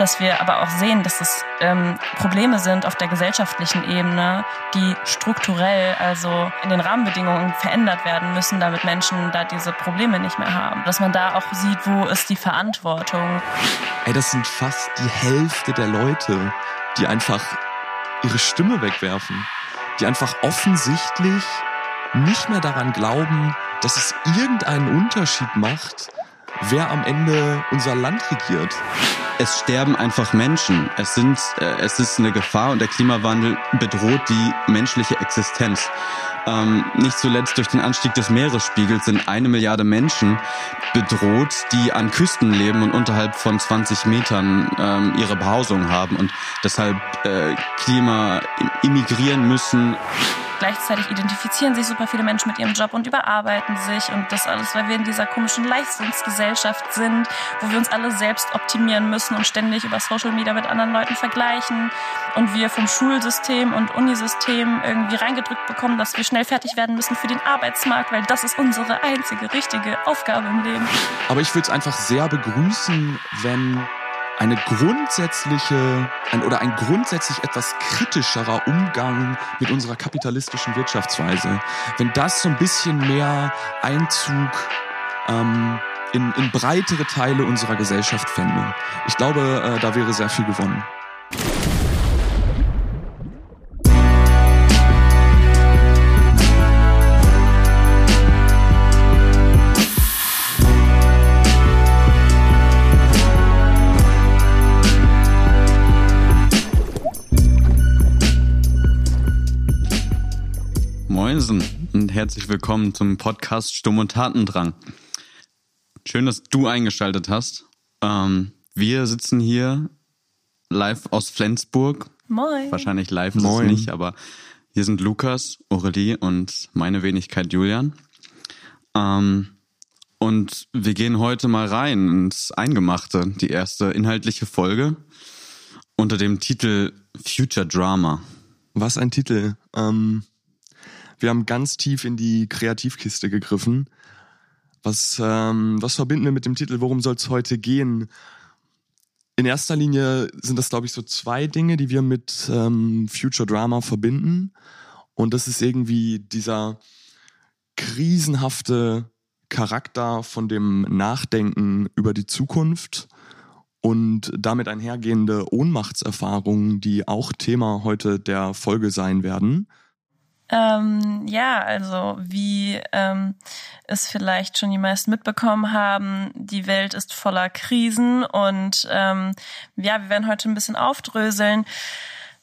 dass wir aber auch sehen, dass es ähm, Probleme sind auf der gesellschaftlichen Ebene, die strukturell, also in den Rahmenbedingungen verändert werden müssen, damit Menschen da diese Probleme nicht mehr haben. Dass man da auch sieht, wo ist die Verantwortung. Ey, das sind fast die Hälfte der Leute, die einfach ihre Stimme wegwerfen, die einfach offensichtlich nicht mehr daran glauben, dass es irgendeinen Unterschied macht, wer am Ende unser Land regiert. Es sterben einfach Menschen. Es sind, äh, es ist eine Gefahr und der Klimawandel bedroht die menschliche Existenz. Ähm, nicht zuletzt durch den Anstieg des Meeresspiegels sind eine Milliarde Menschen bedroht, die an Küsten leben und unterhalb von 20 Metern ähm, ihre Behausung haben und deshalb äh, Klima immigrieren müssen. Gleichzeitig identifizieren sich super viele Menschen mit ihrem Job und überarbeiten sich und das alles, weil wir in dieser komischen Leistungsgesellschaft sind, wo wir uns alle selbst optimieren müssen und ständig über Social Media mit anderen Leuten vergleichen und wir vom Schulsystem und Unisystem irgendwie reingedrückt bekommen, dass wir schnell fertig werden müssen für den Arbeitsmarkt, weil das ist unsere einzige richtige Aufgabe im Leben. Aber ich würde es einfach sehr begrüßen, wenn eine grundsätzliche ein, oder ein grundsätzlich etwas kritischerer Umgang mit unserer kapitalistischen Wirtschaftsweise, wenn das so ein bisschen mehr Einzug ähm, in, in breitere Teile unserer Gesellschaft fände. Ich glaube, äh, da wäre sehr viel gewonnen. Moinsen und herzlich willkommen zum Podcast Stumm und Tatendrang. Schön, dass du eingeschaltet hast. Ähm, wir sitzen hier live aus Flensburg. Moin. Wahrscheinlich live ist Moin. es nicht, aber hier sind Lukas, Aurelie und meine Wenigkeit Julian. Ähm, und wir gehen heute mal rein ins Eingemachte, die erste inhaltliche Folge unter dem Titel Future Drama. Was ein Titel. Ähm, wir haben ganz tief in die Kreativkiste gegriffen. Was, ähm, was verbinden wir mit dem Titel Worum soll es heute gehen? In erster Linie sind das, glaube ich, so zwei Dinge, die wir mit ähm, Future Drama verbinden. Und das ist irgendwie dieser krisenhafte Charakter von dem Nachdenken über die Zukunft und damit einhergehende Ohnmachtserfahrungen, die auch Thema heute der Folge sein werden. Ähm, ja, also wie ähm, es vielleicht schon die meisten mitbekommen haben, die Welt ist voller Krisen und ähm, ja, wir werden heute ein bisschen aufdröseln,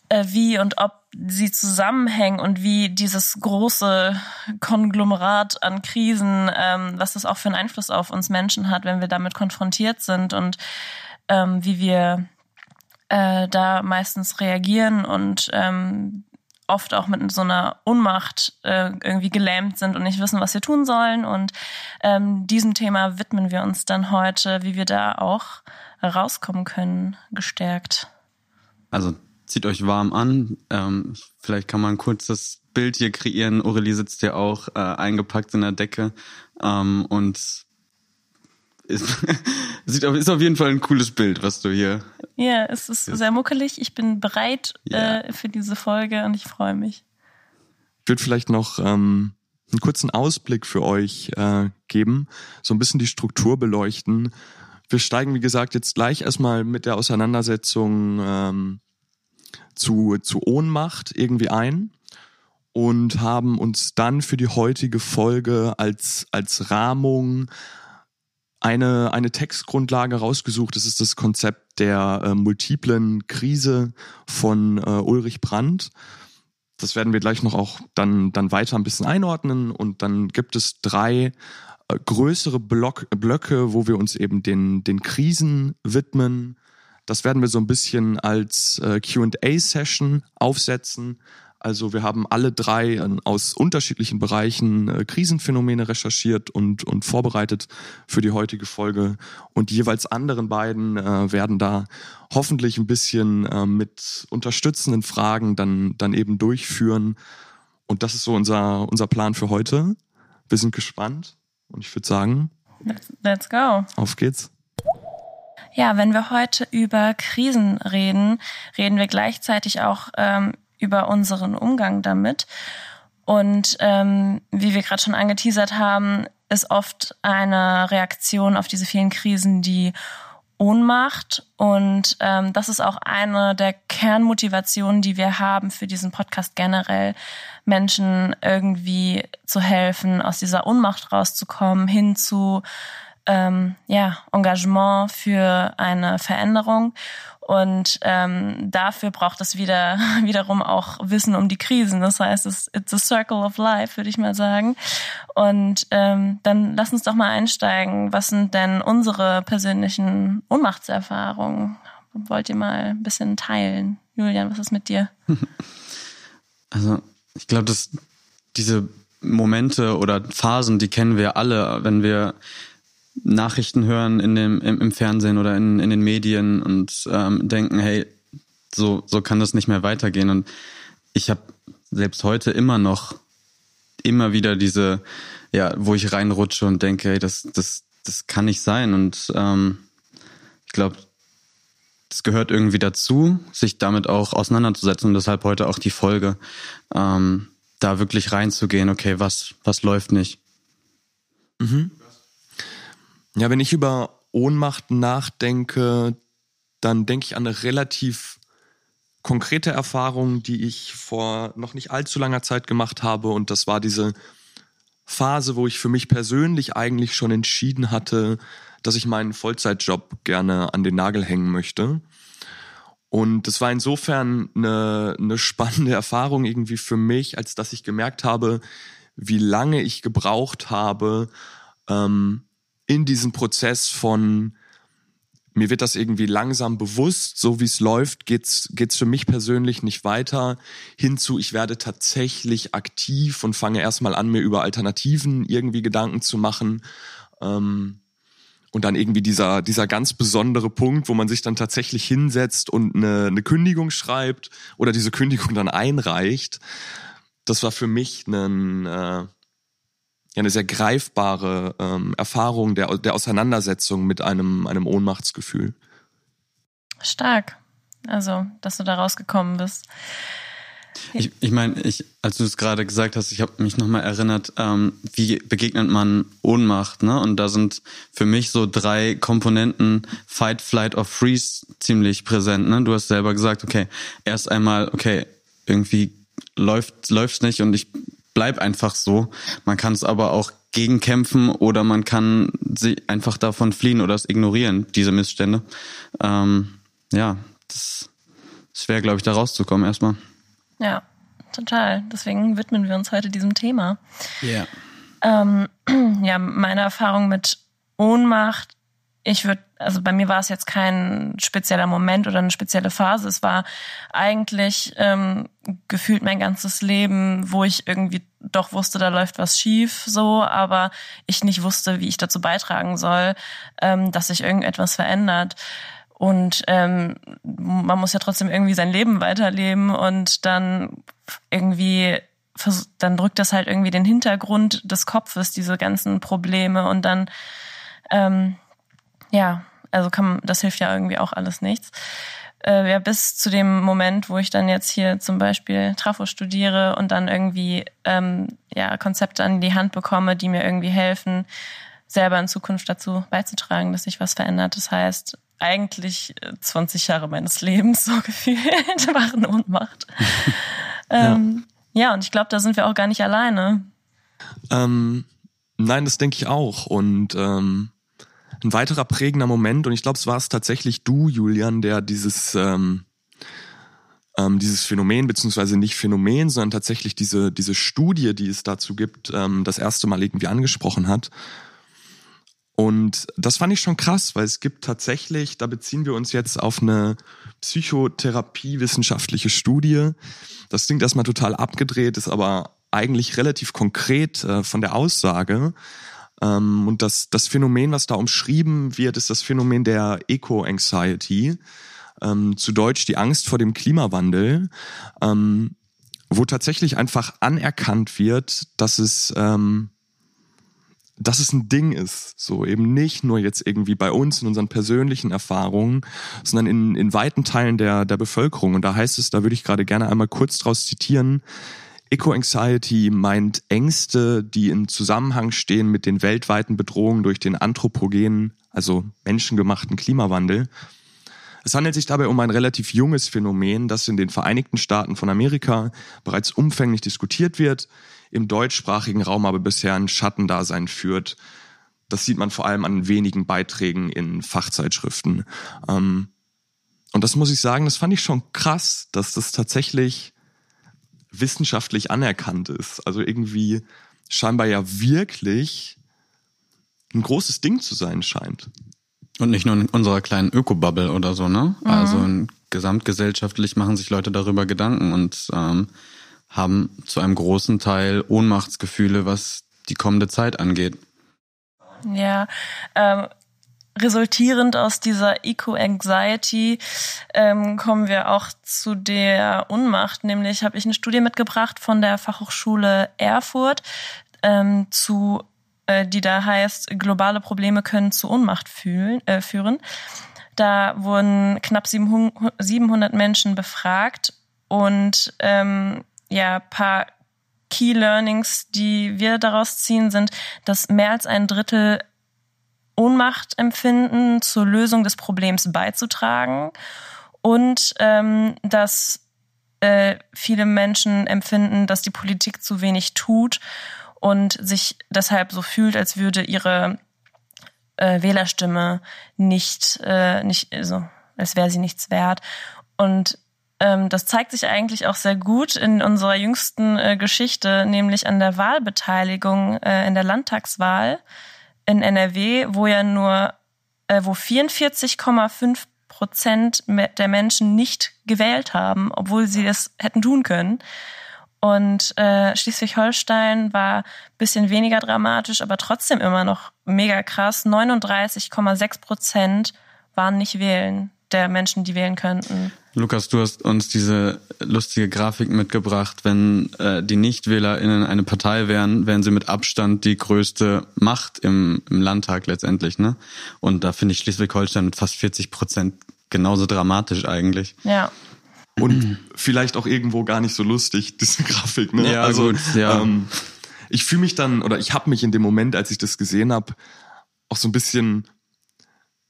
äh, wie und ob sie zusammenhängen und wie dieses große Konglomerat an Krisen, ähm, was das auch für einen Einfluss auf uns Menschen hat, wenn wir damit konfrontiert sind und ähm, wie wir äh, da meistens reagieren und ähm, oft auch mit so einer Unmacht äh, irgendwie gelähmt sind und nicht wissen, was wir tun sollen. Und ähm, diesem Thema widmen wir uns dann heute, wie wir da auch rauskommen können, gestärkt. Also zieht euch warm an. Ähm, vielleicht kann man ein kurzes Bild hier kreieren. Aurelie sitzt ja auch äh, eingepackt in der Decke ähm, und ist, sieht auf, ist auf jeden Fall ein cooles Bild, was du hier. Ja, es ist sehr muckelig. Ich bin bereit ja. äh, für diese Folge und ich freue mich. Ich würde vielleicht noch ähm, einen kurzen Ausblick für euch äh, geben, so ein bisschen die Struktur beleuchten. Wir steigen, wie gesagt, jetzt gleich erstmal mit der Auseinandersetzung ähm, zu, zu Ohnmacht irgendwie ein und haben uns dann für die heutige Folge als, als Rahmung eine, eine Textgrundlage rausgesucht. Das ist das Konzept der äh, multiplen Krise von äh, Ulrich Brandt. Das werden wir gleich noch auch dann, dann weiter ein bisschen einordnen. Und dann gibt es drei äh, größere Block, Blöcke, wo wir uns eben den, den Krisen widmen. Das werden wir so ein bisschen als äh, QA-Session aufsetzen. Also wir haben alle drei äh, aus unterschiedlichen Bereichen äh, Krisenphänomene recherchiert und, und vorbereitet für die heutige Folge. Und die jeweils anderen beiden äh, werden da hoffentlich ein bisschen äh, mit unterstützenden Fragen dann, dann eben durchführen. Und das ist so unser, unser Plan für heute. Wir sind gespannt und ich würde sagen, let's, let's go. Auf geht's. Ja, wenn wir heute über Krisen reden, reden wir gleichzeitig auch ähm, über unseren Umgang damit. Und ähm, wie wir gerade schon angeteasert haben, ist oft eine Reaktion auf diese vielen Krisen die Ohnmacht. Und ähm, das ist auch eine der Kernmotivationen, die wir haben für diesen Podcast generell, Menschen irgendwie zu helfen, aus dieser Ohnmacht rauszukommen, hin zu ähm, ja, Engagement für eine Veränderung. Und ähm, dafür braucht es wieder wiederum auch Wissen um die Krisen. Das heißt, es it's a circle of life, würde ich mal sagen. Und ähm, dann lass uns doch mal einsteigen. Was sind denn unsere persönlichen Ohnmachtserfahrungen? Wollt ihr mal ein bisschen teilen? Julian, was ist mit dir? Also ich glaube, dass diese Momente oder Phasen, die kennen wir alle, wenn wir Nachrichten hören in dem, im, im Fernsehen oder in, in den Medien und ähm, denken, hey, so, so kann das nicht mehr weitergehen. Und ich habe selbst heute immer noch immer wieder diese, ja, wo ich reinrutsche und denke, hey, das, das, das kann nicht sein. Und ähm, ich glaube, es gehört irgendwie dazu, sich damit auch auseinanderzusetzen und deshalb heute auch die Folge, ähm, da wirklich reinzugehen, okay, was, was läuft nicht. Mhm. Ja, wenn ich über Ohnmacht nachdenke, dann denke ich an eine relativ konkrete Erfahrung, die ich vor noch nicht allzu langer Zeit gemacht habe. Und das war diese Phase, wo ich für mich persönlich eigentlich schon entschieden hatte, dass ich meinen Vollzeitjob gerne an den Nagel hängen möchte. Und das war insofern eine, eine spannende Erfahrung irgendwie für mich, als dass ich gemerkt habe, wie lange ich gebraucht habe, ähm, in diesem Prozess von mir wird das irgendwie langsam bewusst, so wie es läuft, geht's geht's für mich persönlich nicht weiter hinzu, ich werde tatsächlich aktiv und fange erstmal an, mir über Alternativen irgendwie Gedanken zu machen. Ähm, und dann irgendwie dieser, dieser ganz besondere Punkt, wo man sich dann tatsächlich hinsetzt und eine, eine Kündigung schreibt oder diese Kündigung dann einreicht. Das war für mich ein, äh, ja eine sehr greifbare ähm, Erfahrung der, der Auseinandersetzung mit einem, einem Ohnmachtsgefühl. Stark. Also, dass du da rausgekommen bist. Ich, ich meine, ich, als du es gerade gesagt hast, ich habe mich nochmal erinnert, ähm, wie begegnet man Ohnmacht, ne? Und da sind für mich so drei Komponenten Fight, Flight or Freeze ziemlich präsent, ne? Du hast selber gesagt, okay, erst einmal, okay, irgendwie läuft läuft's nicht und ich bleib einfach so. Man kann es aber auch gegenkämpfen oder man kann sie einfach davon fliehen oder es ignorieren, diese Missstände. Ähm, ja, das ist schwer, glaube ich, da rauszukommen erstmal. Ja, total. Deswegen widmen wir uns heute diesem Thema. Ja. Yeah. Ähm, ja, meine Erfahrung mit Ohnmacht ich würde, also bei mir war es jetzt kein spezieller Moment oder eine spezielle Phase. Es war eigentlich ähm, gefühlt mein ganzes Leben, wo ich irgendwie doch wusste, da läuft was schief, so, aber ich nicht wusste, wie ich dazu beitragen soll, ähm, dass sich irgendetwas verändert. Und ähm, man muss ja trotzdem irgendwie sein Leben weiterleben und dann irgendwie dann drückt das halt irgendwie den Hintergrund des Kopfes, diese ganzen Probleme und dann ähm, ja, also kann, das hilft ja irgendwie auch alles nichts. Äh, ja, bis zu dem Moment, wo ich dann jetzt hier zum Beispiel Trafo studiere und dann irgendwie ähm, ja, Konzepte an die Hand bekomme, die mir irgendwie helfen, selber in Zukunft dazu beizutragen, dass sich was verändert. Das heißt, eigentlich 20 äh, Jahre meines Lebens so gefühlt waren Ohnmacht. ähm, ja. ja, und ich glaube, da sind wir auch gar nicht alleine. Ähm, nein, das denke ich auch. Und ähm, ein weiterer prägender Moment, und ich glaube, es war es tatsächlich du, Julian, der dieses, ähm, ähm, dieses Phänomen, beziehungsweise nicht Phänomen, sondern tatsächlich diese, diese Studie, die es dazu gibt, ähm, das erste Mal irgendwie angesprochen hat. Und das fand ich schon krass, weil es gibt tatsächlich, da beziehen wir uns jetzt auf eine psychotherapiewissenschaftliche Studie. Das klingt erstmal total abgedreht, ist aber eigentlich relativ konkret äh, von der Aussage. Ähm, und das, das Phänomen, was da umschrieben wird, ist das Phänomen der Eco-Anxiety, ähm, zu Deutsch die Angst vor dem Klimawandel, ähm, wo tatsächlich einfach anerkannt wird, dass es ähm, dass es ein Ding ist, so eben nicht nur jetzt irgendwie bei uns in unseren persönlichen Erfahrungen, sondern in, in weiten Teilen der, der Bevölkerung. Und da heißt es, da würde ich gerade gerne einmal kurz draus zitieren, Eco-Anxiety meint Ängste, die im Zusammenhang stehen mit den weltweiten Bedrohungen durch den anthropogenen, also menschengemachten Klimawandel. Es handelt sich dabei um ein relativ junges Phänomen, das in den Vereinigten Staaten von Amerika bereits umfänglich diskutiert wird, im deutschsprachigen Raum aber bisher ein Schattendasein führt. Das sieht man vor allem an wenigen Beiträgen in Fachzeitschriften. Ähm, und das muss ich sagen, das fand ich schon krass, dass das tatsächlich wissenschaftlich anerkannt ist. Also irgendwie scheinbar ja wirklich ein großes Ding zu sein scheint. Und nicht nur in unserer kleinen Ökobubble oder so, ne? Mhm. Also gesamtgesellschaftlich machen sich Leute darüber Gedanken und ähm, haben zu einem großen Teil Ohnmachtsgefühle, was die kommende Zeit angeht. Ja, ähm, resultierend aus dieser Eco-Anxiety ähm, kommen wir auch zu der Unmacht. Nämlich habe ich eine Studie mitgebracht von der Fachhochschule Erfurt ähm, zu äh, die da heißt, globale Probleme können zu Ohnmacht fühlen, äh, führen. Da wurden knapp 700 Menschen befragt und ähm, ja, paar Key Learnings, die wir daraus ziehen, sind, dass mehr als ein Drittel Ohnmacht empfinden, zur Lösung des Problems beizutragen und ähm, dass äh, viele Menschen empfinden, dass die Politik zu wenig tut und sich deshalb so fühlt, als würde ihre äh, Wählerstimme nicht, äh, nicht, also als wäre sie nichts wert. Und ähm, das zeigt sich eigentlich auch sehr gut in unserer jüngsten äh, Geschichte, nämlich an der Wahlbeteiligung äh, in der Landtagswahl in NRW, wo ja nur, äh, wo 44,5 Prozent der Menschen nicht gewählt haben, obwohl sie es hätten tun können. Und äh, Schleswig-Holstein war bisschen weniger dramatisch, aber trotzdem immer noch mega krass. 39,6 Prozent waren nicht wählen der Menschen, die wählen könnten. Lukas, du hast uns diese lustige Grafik mitgebracht. Wenn äh, die NichtwählerInnen eine Partei wären, wären sie mit Abstand die größte Macht im, im Landtag letztendlich. Ne? Und da finde ich Schleswig-Holstein mit fast 40 Prozent genauso dramatisch eigentlich. Ja. Und vielleicht auch irgendwo gar nicht so lustig, diese Grafik. Ne? Ja, also, gut, ja. Ähm, ich fühle mich dann, oder ich habe mich in dem Moment, als ich das gesehen habe, auch so ein bisschen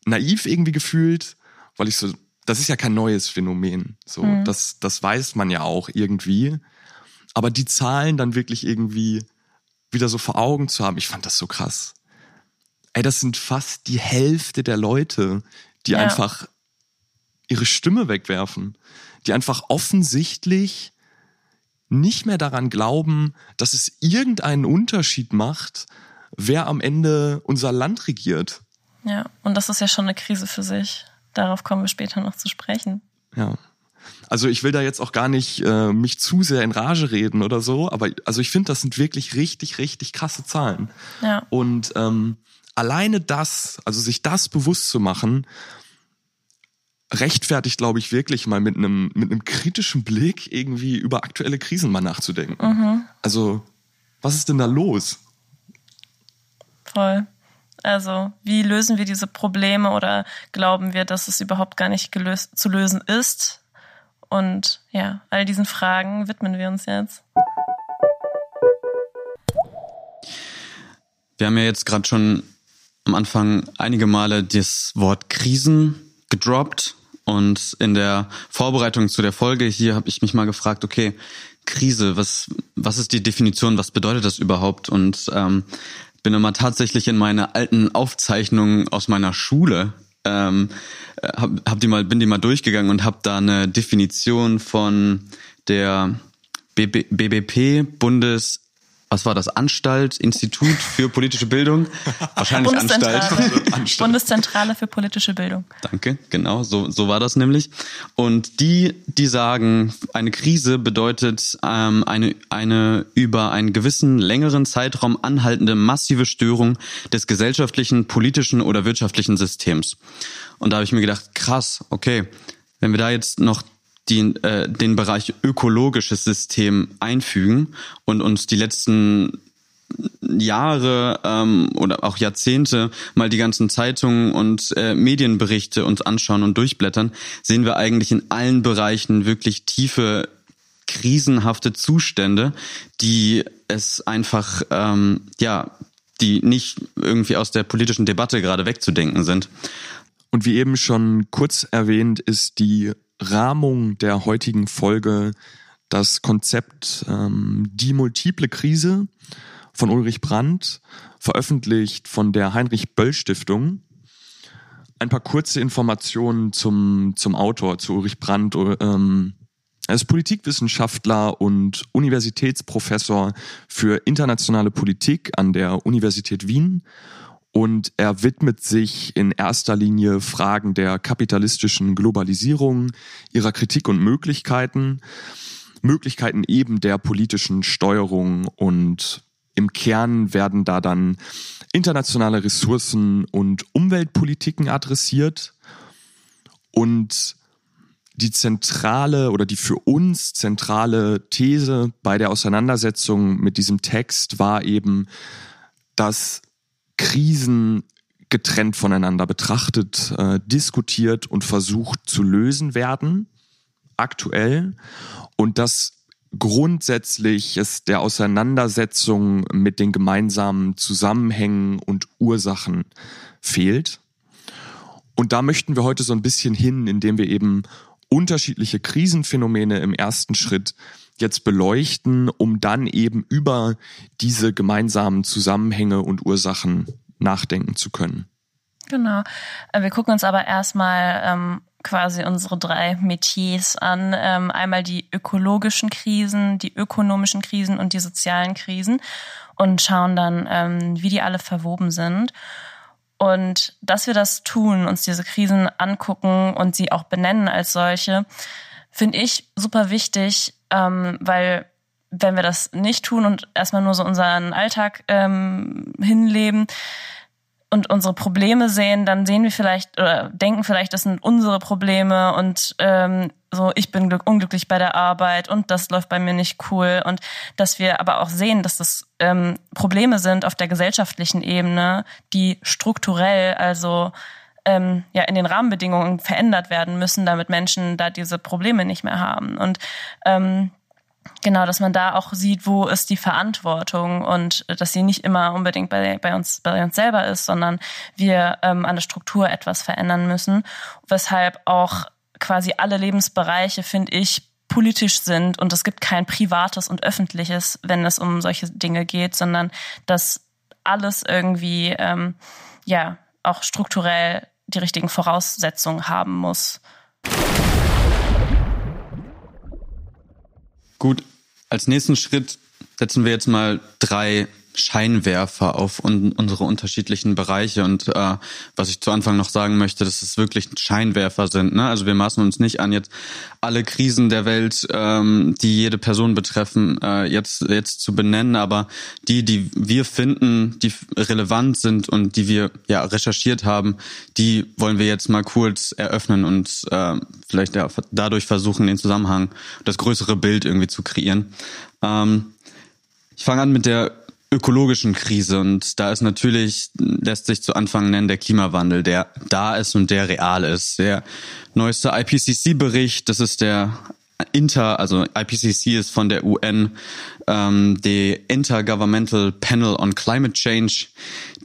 naiv irgendwie gefühlt, weil ich so, das ist ja kein neues Phänomen. So, mhm. das, das weiß man ja auch irgendwie. Aber die Zahlen dann wirklich irgendwie wieder so vor Augen zu haben, ich fand das so krass. Ey, das sind fast die Hälfte der Leute, die ja. einfach ihre Stimme wegwerfen, die einfach offensichtlich nicht mehr daran glauben, dass es irgendeinen Unterschied macht, wer am Ende unser Land regiert. Ja, und das ist ja schon eine Krise für sich. Darauf kommen wir später noch zu sprechen. Ja. Also ich will da jetzt auch gar nicht äh, mich zu sehr in Rage reden oder so, aber also ich finde, das sind wirklich richtig, richtig krasse Zahlen. Ja. Und ähm, alleine das, also sich das bewusst zu machen, rechtfertigt, glaube ich, wirklich mal mit einem mit einem kritischen Blick irgendwie über aktuelle Krisen mal nachzudenken. Mhm. Also was ist denn da los? Voll. Also wie lösen wir diese Probleme oder glauben wir, dass es überhaupt gar nicht gelöst, zu lösen ist? Und ja, all diesen Fragen widmen wir uns jetzt. Wir haben ja jetzt gerade schon am Anfang einige Male das Wort Krisen gedroppt und in der Vorbereitung zu der Folge hier habe ich mich mal gefragt, okay, Krise, was was ist die Definition, was bedeutet das überhaupt? Und ähm, bin immer tatsächlich in meine alten Aufzeichnungen aus meiner Schule ähm, hab, hab die mal bin die mal durchgegangen und habe da eine Definition von der BB, BBP Bundes was war das? Anstalt, Institut für politische Bildung? Wahrscheinlich Anstalt. Anstalt. Bundeszentrale für politische Bildung. Danke, genau, so, so war das nämlich. Und die, die sagen, eine Krise bedeutet ähm, eine, eine über einen gewissen längeren Zeitraum anhaltende massive Störung des gesellschaftlichen, politischen oder wirtschaftlichen Systems. Und da habe ich mir gedacht, krass, okay, wenn wir da jetzt noch die, äh, den Bereich ökologisches System einfügen und uns die letzten Jahre ähm, oder auch Jahrzehnte mal die ganzen Zeitungen und äh, Medienberichte uns anschauen und durchblättern, sehen wir eigentlich in allen Bereichen wirklich tiefe krisenhafte Zustände, die es einfach ähm, ja die nicht irgendwie aus der politischen Debatte gerade wegzudenken sind. Und wie eben schon kurz erwähnt, ist die Rahmung der heutigen Folge das Konzept ähm, Die multiple Krise von Ulrich Brandt, veröffentlicht von der Heinrich Böll Stiftung. Ein paar kurze Informationen zum, zum Autor, zu Ulrich Brandt. Ähm, er ist Politikwissenschaftler und Universitätsprofessor für internationale Politik an der Universität Wien und er widmet sich in erster Linie Fragen der kapitalistischen Globalisierung, ihrer Kritik und Möglichkeiten, Möglichkeiten eben der politischen Steuerung. Und im Kern werden da dann internationale Ressourcen und Umweltpolitiken adressiert. Und die zentrale oder die für uns zentrale These bei der Auseinandersetzung mit diesem Text war eben, dass Krisen getrennt voneinander betrachtet, äh, diskutiert und versucht zu lösen werden, aktuell. Und dass grundsätzlich es der Auseinandersetzung mit den gemeinsamen Zusammenhängen und Ursachen fehlt. Und da möchten wir heute so ein bisschen hin, indem wir eben unterschiedliche Krisenphänomene im ersten Schritt jetzt beleuchten, um dann eben über diese gemeinsamen Zusammenhänge und Ursachen nachdenken zu können. Genau. Äh, wir gucken uns aber erstmal ähm, quasi unsere drei Metiers an. Ähm, einmal die ökologischen Krisen, die ökonomischen Krisen und die sozialen Krisen und schauen dann, ähm, wie die alle verwoben sind. Und dass wir das tun, uns diese Krisen angucken und sie auch benennen als solche, finde ich super wichtig, ähm, weil wenn wir das nicht tun und erstmal nur so unseren Alltag ähm, hinleben, und unsere Probleme sehen, dann sehen wir vielleicht oder denken vielleicht, das sind unsere Probleme und ähm, so, ich bin unglücklich bei der Arbeit und das läuft bei mir nicht cool. Und dass wir aber auch sehen, dass das ähm, Probleme sind auf der gesellschaftlichen Ebene, die strukturell, also ähm, ja in den Rahmenbedingungen verändert werden müssen, damit Menschen da diese Probleme nicht mehr haben. Und ähm, Genau, dass man da auch sieht, wo ist die Verantwortung und dass sie nicht immer unbedingt bei, bei uns bei uns selber ist, sondern wir ähm, an der Struktur etwas verändern müssen, weshalb auch quasi alle Lebensbereiche, finde ich, politisch sind und es gibt kein privates und öffentliches, wenn es um solche Dinge geht, sondern dass alles irgendwie ähm, ja auch strukturell die richtigen Voraussetzungen haben muss. Gut, als nächsten Schritt setzen wir jetzt mal drei Scheinwerfer auf un unsere unterschiedlichen Bereiche. Und äh, was ich zu Anfang noch sagen möchte, dass es wirklich Scheinwerfer sind. Ne? Also wir maßen uns nicht an, jetzt alle Krisen der Welt, ähm, die jede Person betreffen, äh, jetzt, jetzt zu benennen, aber die, die wir finden, die relevant sind und die wir ja recherchiert haben, die wollen wir jetzt mal kurz eröffnen und äh, vielleicht ja, dadurch versuchen, den Zusammenhang, das größere Bild irgendwie zu kreieren. Ähm, ich fange an mit der ökologischen Krise und da ist natürlich, lässt sich zu Anfang nennen, der Klimawandel, der da ist und der real ist. Der neueste IPCC-Bericht, das ist der Inter, also IPCC ist von der UN, ähm, die Intergovernmental Panel on Climate Change.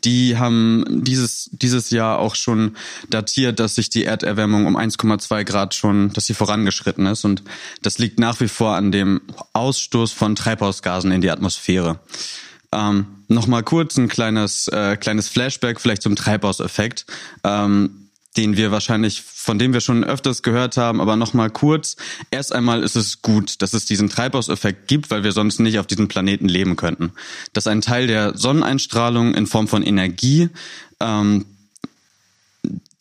Die haben dieses, dieses Jahr auch schon datiert, dass sich die Erderwärmung um 1,2 Grad schon, dass sie vorangeschritten ist. Und das liegt nach wie vor an dem Ausstoß von Treibhausgasen in die Atmosphäre. Ähm, Nochmal kurz ein kleines, äh, kleines Flashback vielleicht zum Treibhauseffekt. Ähm, den wir wahrscheinlich, von dem wir schon öfters gehört haben, aber nochmal kurz. Erst einmal ist es gut, dass es diesen Treibhauseffekt gibt, weil wir sonst nicht auf diesem Planeten leben könnten. Dass ein Teil der Sonneneinstrahlung in Form von Energie ähm,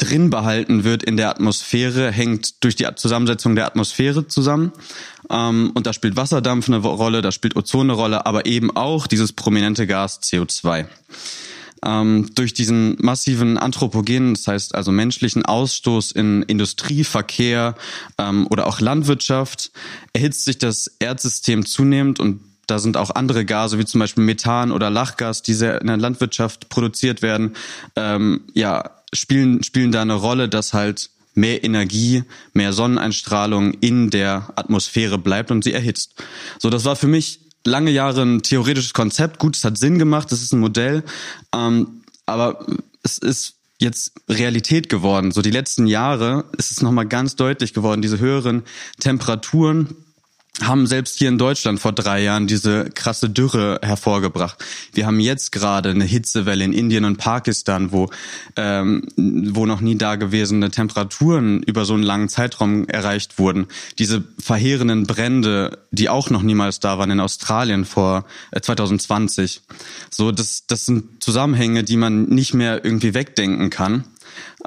drin behalten wird in der Atmosphäre, hängt durch die Zusammensetzung der Atmosphäre zusammen. Ähm, und da spielt Wasserdampf eine Rolle, da spielt Ozon eine Rolle, aber eben auch dieses prominente Gas CO2. Ähm, durch diesen massiven anthropogenen, das heißt also menschlichen Ausstoß in Industrie, Verkehr ähm, oder auch Landwirtschaft, erhitzt sich das Erdsystem zunehmend und Da sind auch andere Gase, wie zum Beispiel Methan oder Lachgas, die sehr in der Landwirtschaft produziert werden, ähm, ja, spielen, spielen da eine Rolle, dass halt mehr Energie, mehr Sonneneinstrahlung in der Atmosphäre bleibt und sie erhitzt. So, das war für mich lange Jahre ein theoretisches Konzept. Gut, es hat Sinn gemacht, es ist ein Modell, ähm, aber es ist jetzt Realität geworden. So die letzten Jahre ist es nochmal ganz deutlich geworden, diese höheren Temperaturen haben selbst hier in Deutschland vor drei Jahren diese krasse Dürre hervorgebracht. Wir haben jetzt gerade eine Hitzewelle in Indien und Pakistan, wo, ähm, wo noch nie dagewesene Temperaturen über so einen langen Zeitraum erreicht wurden. Diese verheerenden Brände, die auch noch niemals da waren in Australien vor äh, 2020. So, das, das sind Zusammenhänge, die man nicht mehr irgendwie wegdenken kann.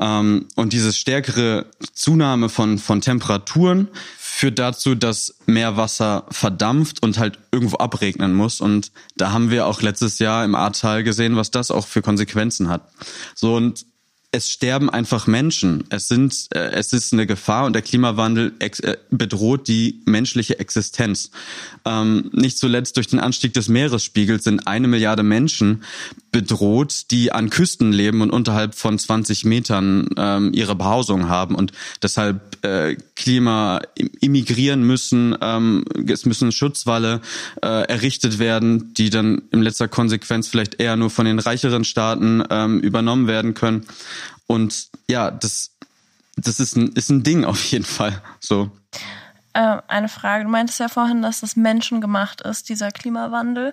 Ähm, und diese stärkere Zunahme von, von Temperaturen führt dazu, dass mehr Wasser verdampft und halt irgendwo abregnen muss. Und da haben wir auch letztes Jahr im Ahrtal gesehen, was das auch für Konsequenzen hat. So und es sterben einfach Menschen. Es sind, äh, es ist eine Gefahr und der Klimawandel ex, äh, bedroht die menschliche Existenz. Ähm, nicht zuletzt durch den Anstieg des Meeresspiegels sind eine Milliarde Menschen bedroht, die an Küsten leben und unterhalb von 20 Metern ähm, ihre Behausung haben und deshalb äh, Klima immigrieren müssen. Ähm, es müssen Schutzwalle äh, errichtet werden, die dann in letzter Konsequenz vielleicht eher nur von den reicheren Staaten ähm, übernommen werden können. Und ja, das, das ist ein, ist ein Ding auf jeden Fall. So. Äh, eine Frage. Du meintest ja vorhin, dass das menschengemacht ist, dieser Klimawandel.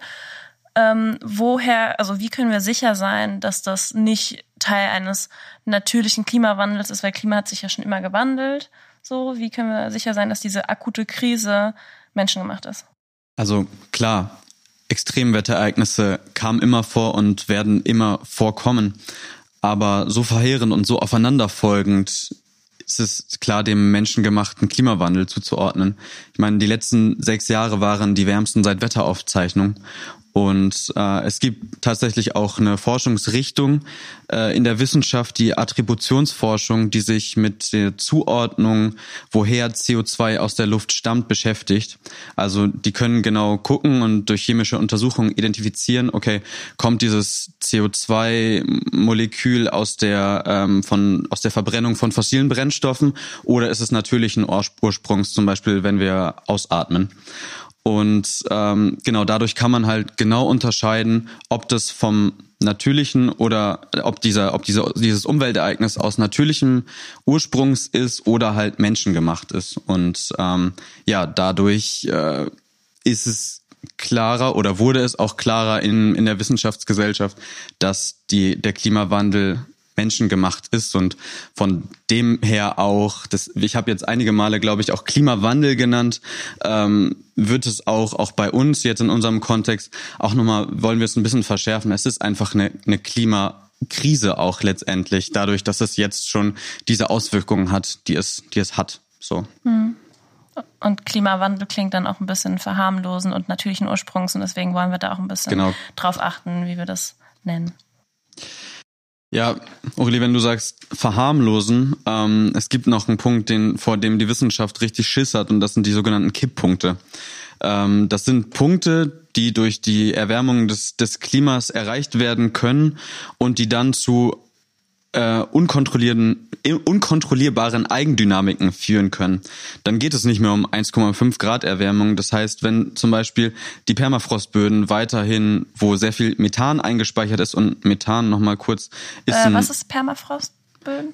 Ähm, woher, also wie können wir sicher sein, dass das nicht Teil eines natürlichen Klimawandels ist, weil Klima hat sich ja schon immer gewandelt. So, wie können wir sicher sein, dass diese akute Krise menschengemacht ist? Also klar, Extremwetterereignisse kamen immer vor und werden immer vorkommen. Aber so verheerend und so aufeinanderfolgend ist es klar dem menschengemachten Klimawandel zuzuordnen. Ich meine, die letzten sechs Jahre waren die wärmsten seit Wetteraufzeichnung. Und äh, es gibt tatsächlich auch eine Forschungsrichtung äh, in der Wissenschaft, die Attributionsforschung, die sich mit der Zuordnung, woher CO2 aus der Luft stammt, beschäftigt. Also die können genau gucken und durch chemische Untersuchungen identifizieren, okay, kommt dieses CO2-Molekül aus der ähm, von aus der Verbrennung von fossilen Brennstoffen oder ist es natürlichen Ursprungs, zum Beispiel wenn wir ausatmen. Und ähm, genau dadurch kann man halt genau unterscheiden, ob das vom natürlichen oder ob dieser, ob diese, dieses Umweltereignis aus natürlichem Ursprungs ist oder halt menschengemacht ist. Und ähm, ja, dadurch äh, ist es klarer oder wurde es auch klarer in, in der Wissenschaftsgesellschaft, dass die, der Klimawandel menschengemacht ist und von dem her auch, das, ich habe jetzt einige Male, glaube ich, auch Klimawandel genannt, ähm, wird es auch, auch bei uns jetzt in unserem Kontext auch nochmal, wollen wir es ein bisschen verschärfen, es ist einfach eine, eine Klimakrise auch letztendlich, dadurch, dass es jetzt schon diese Auswirkungen hat, die es, die es hat. So. Hm. Und Klimawandel klingt dann auch ein bisschen verharmlosen und natürlichen Ursprungs und deswegen wollen wir da auch ein bisschen genau. drauf achten, wie wir das nennen. Ja, Uli, wenn du sagst verharmlosen, ähm, es gibt noch einen Punkt, den vor dem die Wissenschaft richtig Schiss hat, und das sind die sogenannten Kipppunkte. Ähm, das sind Punkte, die durch die Erwärmung des, des Klimas erreicht werden können und die dann zu äh, unkontrollierten, unkontrollierbaren Eigendynamiken führen können, dann geht es nicht mehr um 1,5 Grad Erwärmung. Das heißt, wenn zum Beispiel die Permafrostböden weiterhin, wo sehr viel Methan eingespeichert ist und Methan nochmal kurz ist. Äh, was ist Permafrostböden?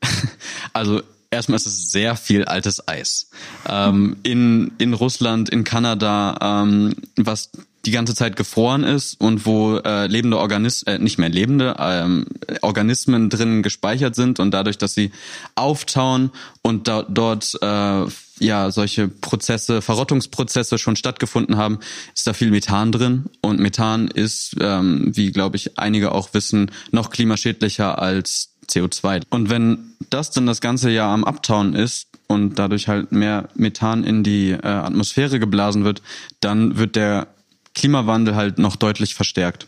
also erstmal ist es sehr viel altes Eis. Ähm, in, in Russland, in Kanada, ähm, was die ganze Zeit gefroren ist und wo äh, lebende Organismen, äh, nicht mehr lebende ähm, Organismen drin gespeichert sind und dadurch, dass sie auftauen und da, dort äh, ja solche Prozesse, Verrottungsprozesse schon stattgefunden haben, ist da viel Methan drin und Methan ist, ähm, wie glaube ich einige auch wissen, noch klimaschädlicher als CO2. Und wenn das dann das ganze Jahr am Abtauen ist und dadurch halt mehr Methan in die äh, Atmosphäre geblasen wird, dann wird der Klimawandel halt noch deutlich verstärkt.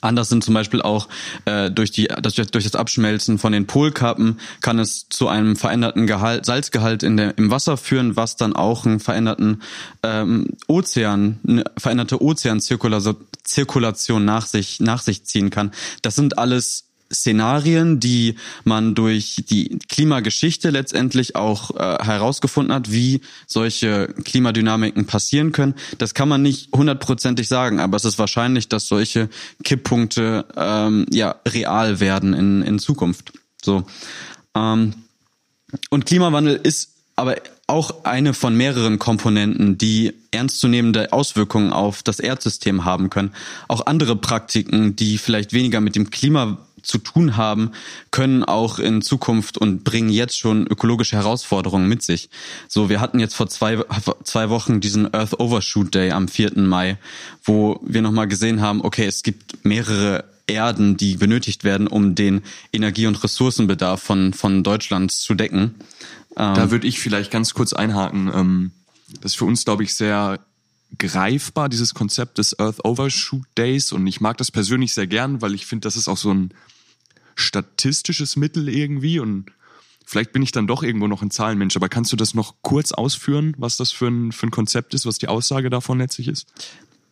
Anders sind zum Beispiel auch äh, durch, die, das, durch das Abschmelzen von den Polkappen kann es zu einem veränderten Gehalt, Salzgehalt in der, im Wasser führen, was dann auch einen veränderten ähm, Ozean, eine veränderte Ozeanzirkulation nach sich, nach sich ziehen kann. Das sind alles Szenarien, die man durch die Klimageschichte letztendlich auch äh, herausgefunden hat, wie solche Klimadynamiken passieren können. Das kann man nicht hundertprozentig sagen, aber es ist wahrscheinlich, dass solche Kipppunkte ähm, ja real werden in, in Zukunft. So. Ähm, und Klimawandel ist aber auch eine von mehreren Komponenten, die ernstzunehmende Auswirkungen auf das Erdsystem haben können. Auch andere Praktiken, die vielleicht weniger mit dem Klima zu tun haben, können auch in Zukunft und bringen jetzt schon ökologische Herausforderungen mit sich. So, wir hatten jetzt vor zwei, zwei Wochen diesen Earth Overshoot Day am 4. Mai, wo wir nochmal gesehen haben, okay, es gibt mehrere Erden, die benötigt werden, um den Energie- und Ressourcenbedarf von, von Deutschland zu decken. Da ähm, würde ich vielleicht ganz kurz einhaken. Ähm, das ist für uns, glaube ich, sehr greifbar, dieses Konzept des Earth Overshoot Days. Und ich mag das persönlich sehr gern, weil ich finde, das ist auch so ein statistisches Mittel irgendwie und vielleicht bin ich dann doch irgendwo noch ein Zahlenmensch, aber kannst du das noch kurz ausführen, was das für ein, für ein Konzept ist, was die Aussage davon letztlich ist?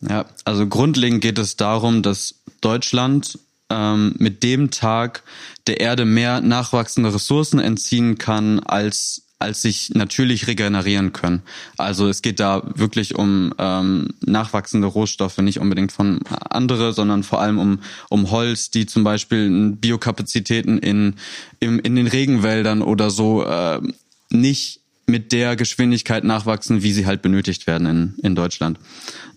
Ja, also grundlegend geht es darum, dass Deutschland ähm, mit dem Tag der Erde mehr nachwachsende Ressourcen entziehen kann, als als sich natürlich regenerieren können. Also es geht da wirklich um ähm, nachwachsende Rohstoffe, nicht unbedingt von andere, sondern vor allem um, um Holz, die zum Beispiel Biokapazitäten in, in, in den Regenwäldern oder so äh, nicht mit der Geschwindigkeit nachwachsen, wie sie halt benötigt werden in, in Deutschland.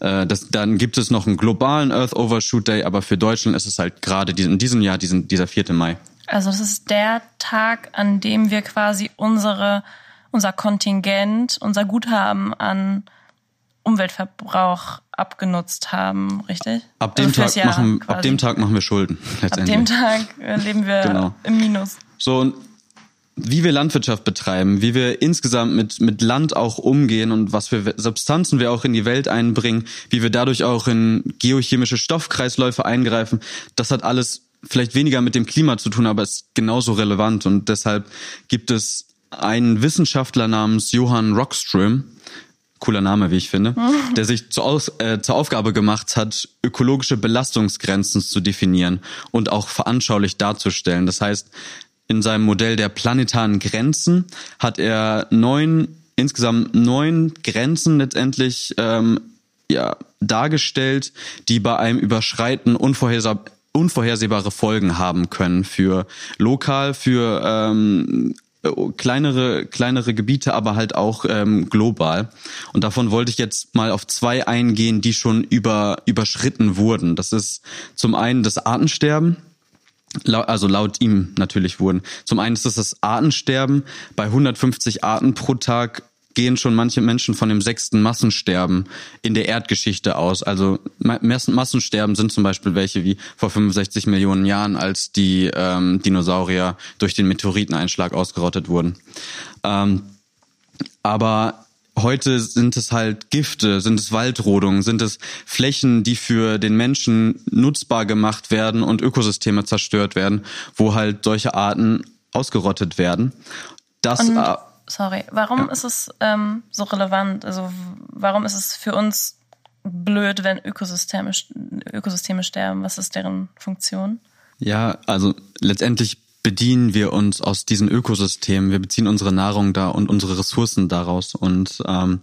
Äh, das, dann gibt es noch einen globalen Earth Overshoot Day, aber für Deutschland ist es halt gerade in diesem Jahr diesen, dieser 4. Mai. Also das ist der Tag, an dem wir quasi unsere, unser Kontingent, unser Guthaben an Umweltverbrauch abgenutzt haben, richtig? Ab dem, also Tag, machen, ab dem Tag machen wir Schulden. Letztendlich. Ab dem Tag äh, leben wir genau. im Minus. So, und wie wir Landwirtschaft betreiben, wie wir insgesamt mit, mit Land auch umgehen und was für Substanzen wir auch in die Welt einbringen, wie wir dadurch auch in geochemische Stoffkreisläufe eingreifen, das hat alles vielleicht weniger mit dem Klima zu tun, aber ist genauso relevant. Und deshalb gibt es einen Wissenschaftler namens Johann Rockström, cooler Name, wie ich finde, der sich zur, Aus, äh, zur Aufgabe gemacht hat, ökologische Belastungsgrenzen zu definieren und auch veranschaulich darzustellen. Das heißt, in seinem Modell der planetaren Grenzen hat er neun, insgesamt neun Grenzen letztendlich ähm, ja, dargestellt, die bei einem Überschreiten unvorhersehbar unvorhersehbare Folgen haben können für lokal, für ähm, kleinere kleinere Gebiete, aber halt auch ähm, global. Und davon wollte ich jetzt mal auf zwei eingehen, die schon über überschritten wurden. Das ist zum einen das Artensterben. Also laut ihm natürlich wurden. Zum einen ist das das Artensterben. Bei 150 Arten pro Tag gehen schon manche Menschen von dem sechsten Massensterben in der Erdgeschichte aus. Also Massensterben sind zum Beispiel welche wie vor 65 Millionen Jahren, als die ähm, Dinosaurier durch den Meteoriteneinschlag ausgerottet wurden. Ähm, aber heute sind es halt Gifte, sind es Waldrodungen, sind es Flächen, die für den Menschen nutzbar gemacht werden und Ökosysteme zerstört werden, wo halt solche Arten ausgerottet werden. Das und sorry, warum ja. ist es ähm, so relevant? Also warum ist es für uns blöd, wenn Ökosysteme, Ökosysteme sterben? Was ist deren Funktion? Ja, also letztendlich bedienen wir uns aus diesen Ökosystemen. Wir beziehen unsere Nahrung da und unsere Ressourcen daraus. Und ähm,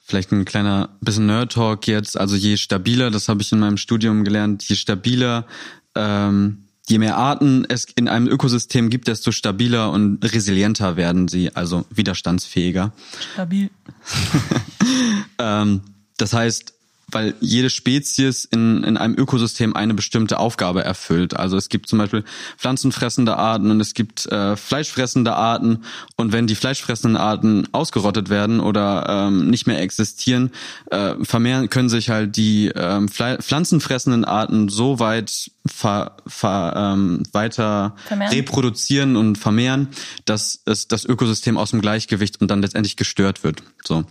vielleicht ein kleiner bisschen Nerd-Talk jetzt. Also je stabiler, das habe ich in meinem Studium gelernt, je stabiler ähm, je mehr Arten es in einem Ökosystem gibt, desto stabiler und resilienter werden sie, also widerstandsfähiger. Stabil. ähm, das heißt, weil jede Spezies in, in einem Ökosystem eine bestimmte Aufgabe erfüllt. Also es gibt zum Beispiel pflanzenfressende Arten und es gibt äh, fleischfressende Arten. Und wenn die fleischfressenden Arten ausgerottet werden oder ähm, nicht mehr existieren, äh, vermehren können sich halt die ähm, pflanzenfressenden Arten so weit ver, ver, ähm, weiter vermehren. reproduzieren und vermehren, dass es das Ökosystem aus dem Gleichgewicht und dann letztendlich gestört wird. So.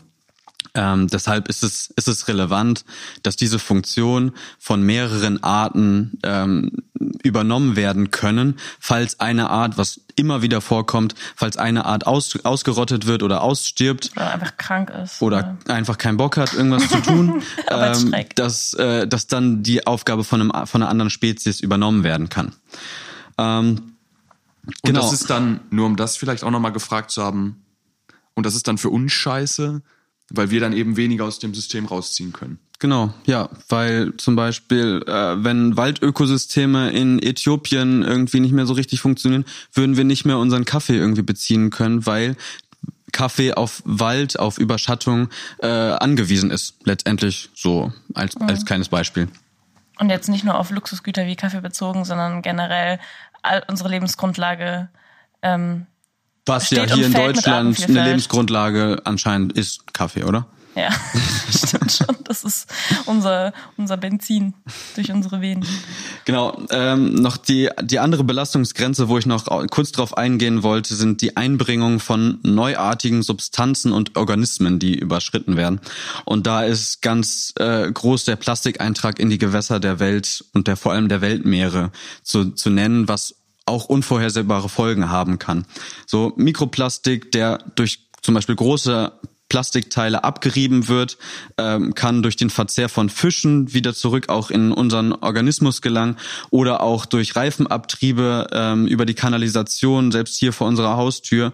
Ähm, deshalb ist es, ist es relevant, dass diese Funktion von mehreren Arten ähm, übernommen werden können, falls eine Art, was immer wieder vorkommt, falls eine Art aus, ausgerottet wird oder ausstirbt. Oder einfach krank ist. Oder ja. einfach keinen Bock hat, irgendwas zu tun, ähm, dass, äh, dass dann die Aufgabe von, einem, von einer anderen Spezies übernommen werden kann. Ähm, und genau. das ist dann, nur um das vielleicht auch nochmal gefragt zu haben, und das ist dann für uns scheiße, weil wir dann eben weniger aus dem System rausziehen können. Genau, ja, weil zum Beispiel, äh, wenn Waldökosysteme in Äthiopien irgendwie nicht mehr so richtig funktionieren, würden wir nicht mehr unseren Kaffee irgendwie beziehen können, weil Kaffee auf Wald, auf Überschattung äh, angewiesen ist. Letztendlich so als, mhm. als kleines Beispiel. Und jetzt nicht nur auf Luxusgüter wie Kaffee bezogen, sondern generell all unsere Lebensgrundlage ähm, was ja hier in Deutschland eine Lebensgrundlage anscheinend ist Kaffee, oder? Ja, stimmt schon. Das ist unser, unser Benzin durch unsere Venen. Genau. Ähm, noch die, die andere Belastungsgrenze, wo ich noch kurz drauf eingehen wollte, sind die Einbringung von neuartigen Substanzen und Organismen, die überschritten werden. Und da ist ganz äh, groß der Plastikeintrag in die Gewässer der Welt und der vor allem der Weltmeere zu, zu nennen, was auch unvorhersehbare Folgen haben kann. So Mikroplastik, der durch zum Beispiel große Plastikteile abgerieben wird, ähm, kann durch den Verzehr von Fischen wieder zurück auch in unseren Organismus gelangen oder auch durch Reifenabtriebe ähm, über die Kanalisation, selbst hier vor unserer Haustür,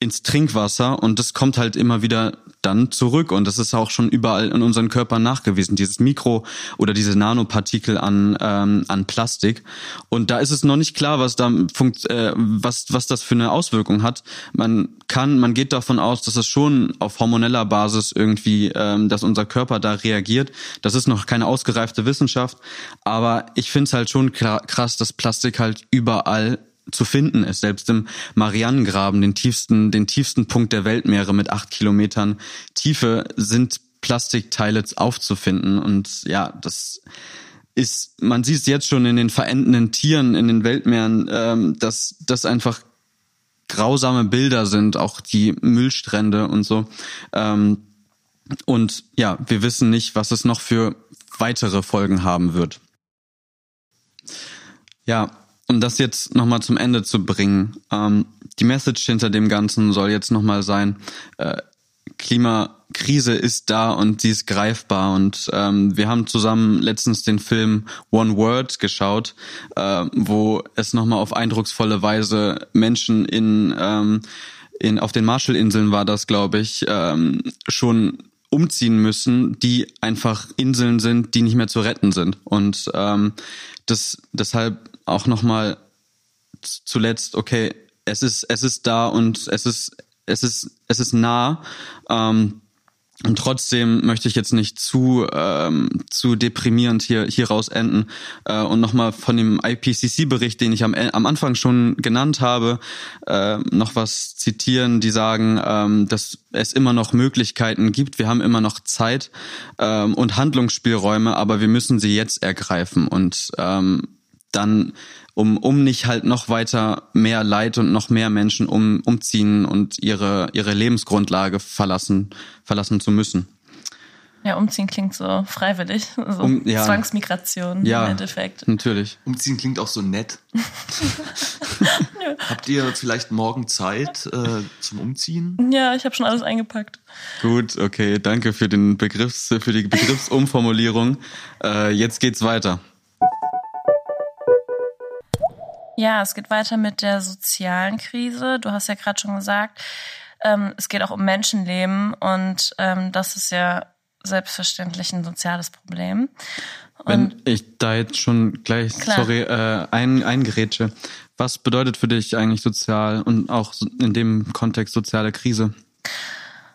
ins Trinkwasser und das kommt halt immer wieder dann zurück und das ist auch schon überall in unseren Körpern nachgewiesen, dieses Mikro- oder diese Nanopartikel an, ähm, an Plastik. Und da ist es noch nicht klar, was da funkt, äh, was, was das für eine Auswirkung hat. Man kann, man geht davon aus, dass es schon auf hormoneller Basis irgendwie, ähm, dass unser Körper da reagiert. Das ist noch keine ausgereifte Wissenschaft, aber ich finde es halt schon krass, dass Plastik halt überall zu finden ist. Selbst im Marianengraben, den tiefsten, den tiefsten Punkt der Weltmeere mit acht Kilometern Tiefe, sind Plastikteile aufzufinden. Und ja, das ist, man sieht es jetzt schon in den verendenden Tieren in den Weltmeeren, ähm, dass das einfach grausame Bilder sind, auch die Müllstrände und so. Ähm, und ja, wir wissen nicht, was es noch für weitere Folgen haben wird. Ja, um das jetzt nochmal zum Ende zu bringen, ähm, die Message hinter dem Ganzen soll jetzt nochmal sein, äh, Klimakrise ist da und sie ist greifbar. Und ähm, wir haben zusammen letztens den Film One Word geschaut, äh, wo es nochmal auf eindrucksvolle Weise Menschen in, ähm, in auf den Marshallinseln war das, glaube ich, ähm, schon umziehen müssen, die einfach Inseln sind, die nicht mehr zu retten sind. Und ähm, das deshalb auch nochmal zuletzt, okay, es ist, es ist da und es ist, es ist, es ist nah. Ähm, und trotzdem möchte ich jetzt nicht zu ähm, zu deprimierend hier hier raus enden äh, und nochmal von dem IPCC-Bericht, den ich am, am Anfang schon genannt habe, äh, noch was zitieren. Die sagen, ähm, dass es immer noch Möglichkeiten gibt. Wir haben immer noch Zeit ähm, und Handlungsspielräume, aber wir müssen sie jetzt ergreifen und ähm, dann um, um nicht halt noch weiter mehr Leid und noch mehr Menschen um, umziehen und ihre, ihre Lebensgrundlage verlassen, verlassen zu müssen. Ja, umziehen klingt so freiwillig, so um, ja. Zwangsmigration ja, im Endeffekt. Natürlich. Umziehen klingt auch so nett. Habt ihr vielleicht morgen Zeit äh, zum Umziehen? Ja, ich habe schon alles eingepackt. Gut, okay, danke für den Begriffs, für die Begriffsumformulierung. Äh, jetzt geht's weiter. Ja, es geht weiter mit der sozialen Krise. Du hast ja gerade schon gesagt, ähm, es geht auch um Menschenleben und ähm, das ist ja selbstverständlich ein soziales Problem. Und Wenn ich da jetzt schon gleich, klar. sorry, äh, ein, eingerätsche, was bedeutet für dich eigentlich sozial und auch in dem Kontext soziale Krise?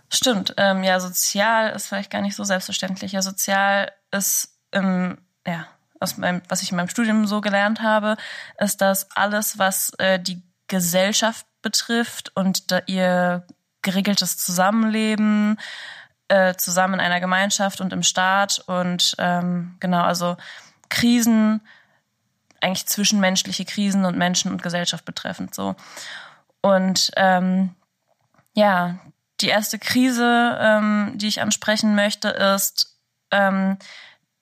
Stimmt, ähm, ja, sozial ist vielleicht gar nicht so selbstverständlich. Ja, sozial ist im, ja, aus meinem, was ich in meinem Studium so gelernt habe, ist, dass alles, was äh, die Gesellschaft betrifft und da ihr geregeltes Zusammenleben äh, zusammen in einer Gemeinschaft und im Staat und ähm, genau, also Krisen, eigentlich zwischenmenschliche Krisen und Menschen und Gesellschaft betreffend so. Und ähm, ja, die erste Krise, ähm, die ich ansprechen möchte, ist, ähm,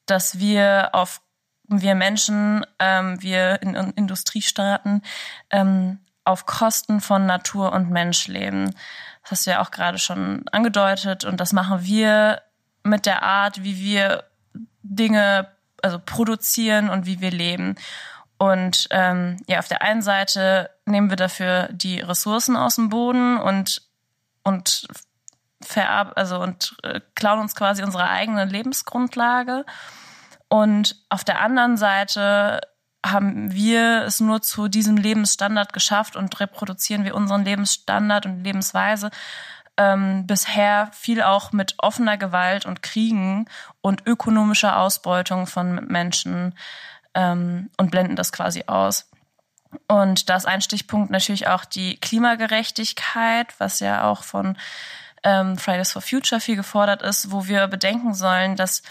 dass wir auf wir Menschen, ähm, wir in, in Industriestaaten ähm, auf Kosten von Natur und Mensch leben. Das hast du ja auch gerade schon angedeutet und das machen wir mit der Art, wie wir Dinge also produzieren und wie wir leben. Und ähm, ja, auf der einen Seite nehmen wir dafür die Ressourcen aus dem Boden und und verab also und äh, klauen uns quasi unsere eigene Lebensgrundlage. Und auf der anderen Seite haben wir es nur zu diesem Lebensstandard geschafft und reproduzieren wir unseren Lebensstandard und Lebensweise ähm, bisher viel auch mit offener Gewalt und Kriegen und ökonomischer Ausbeutung von Menschen ähm, und blenden das quasi aus. Und da ist ein Stichpunkt natürlich auch die Klimagerechtigkeit, was ja auch von ähm, Fridays for Future viel gefordert ist, wo wir bedenken sollen, dass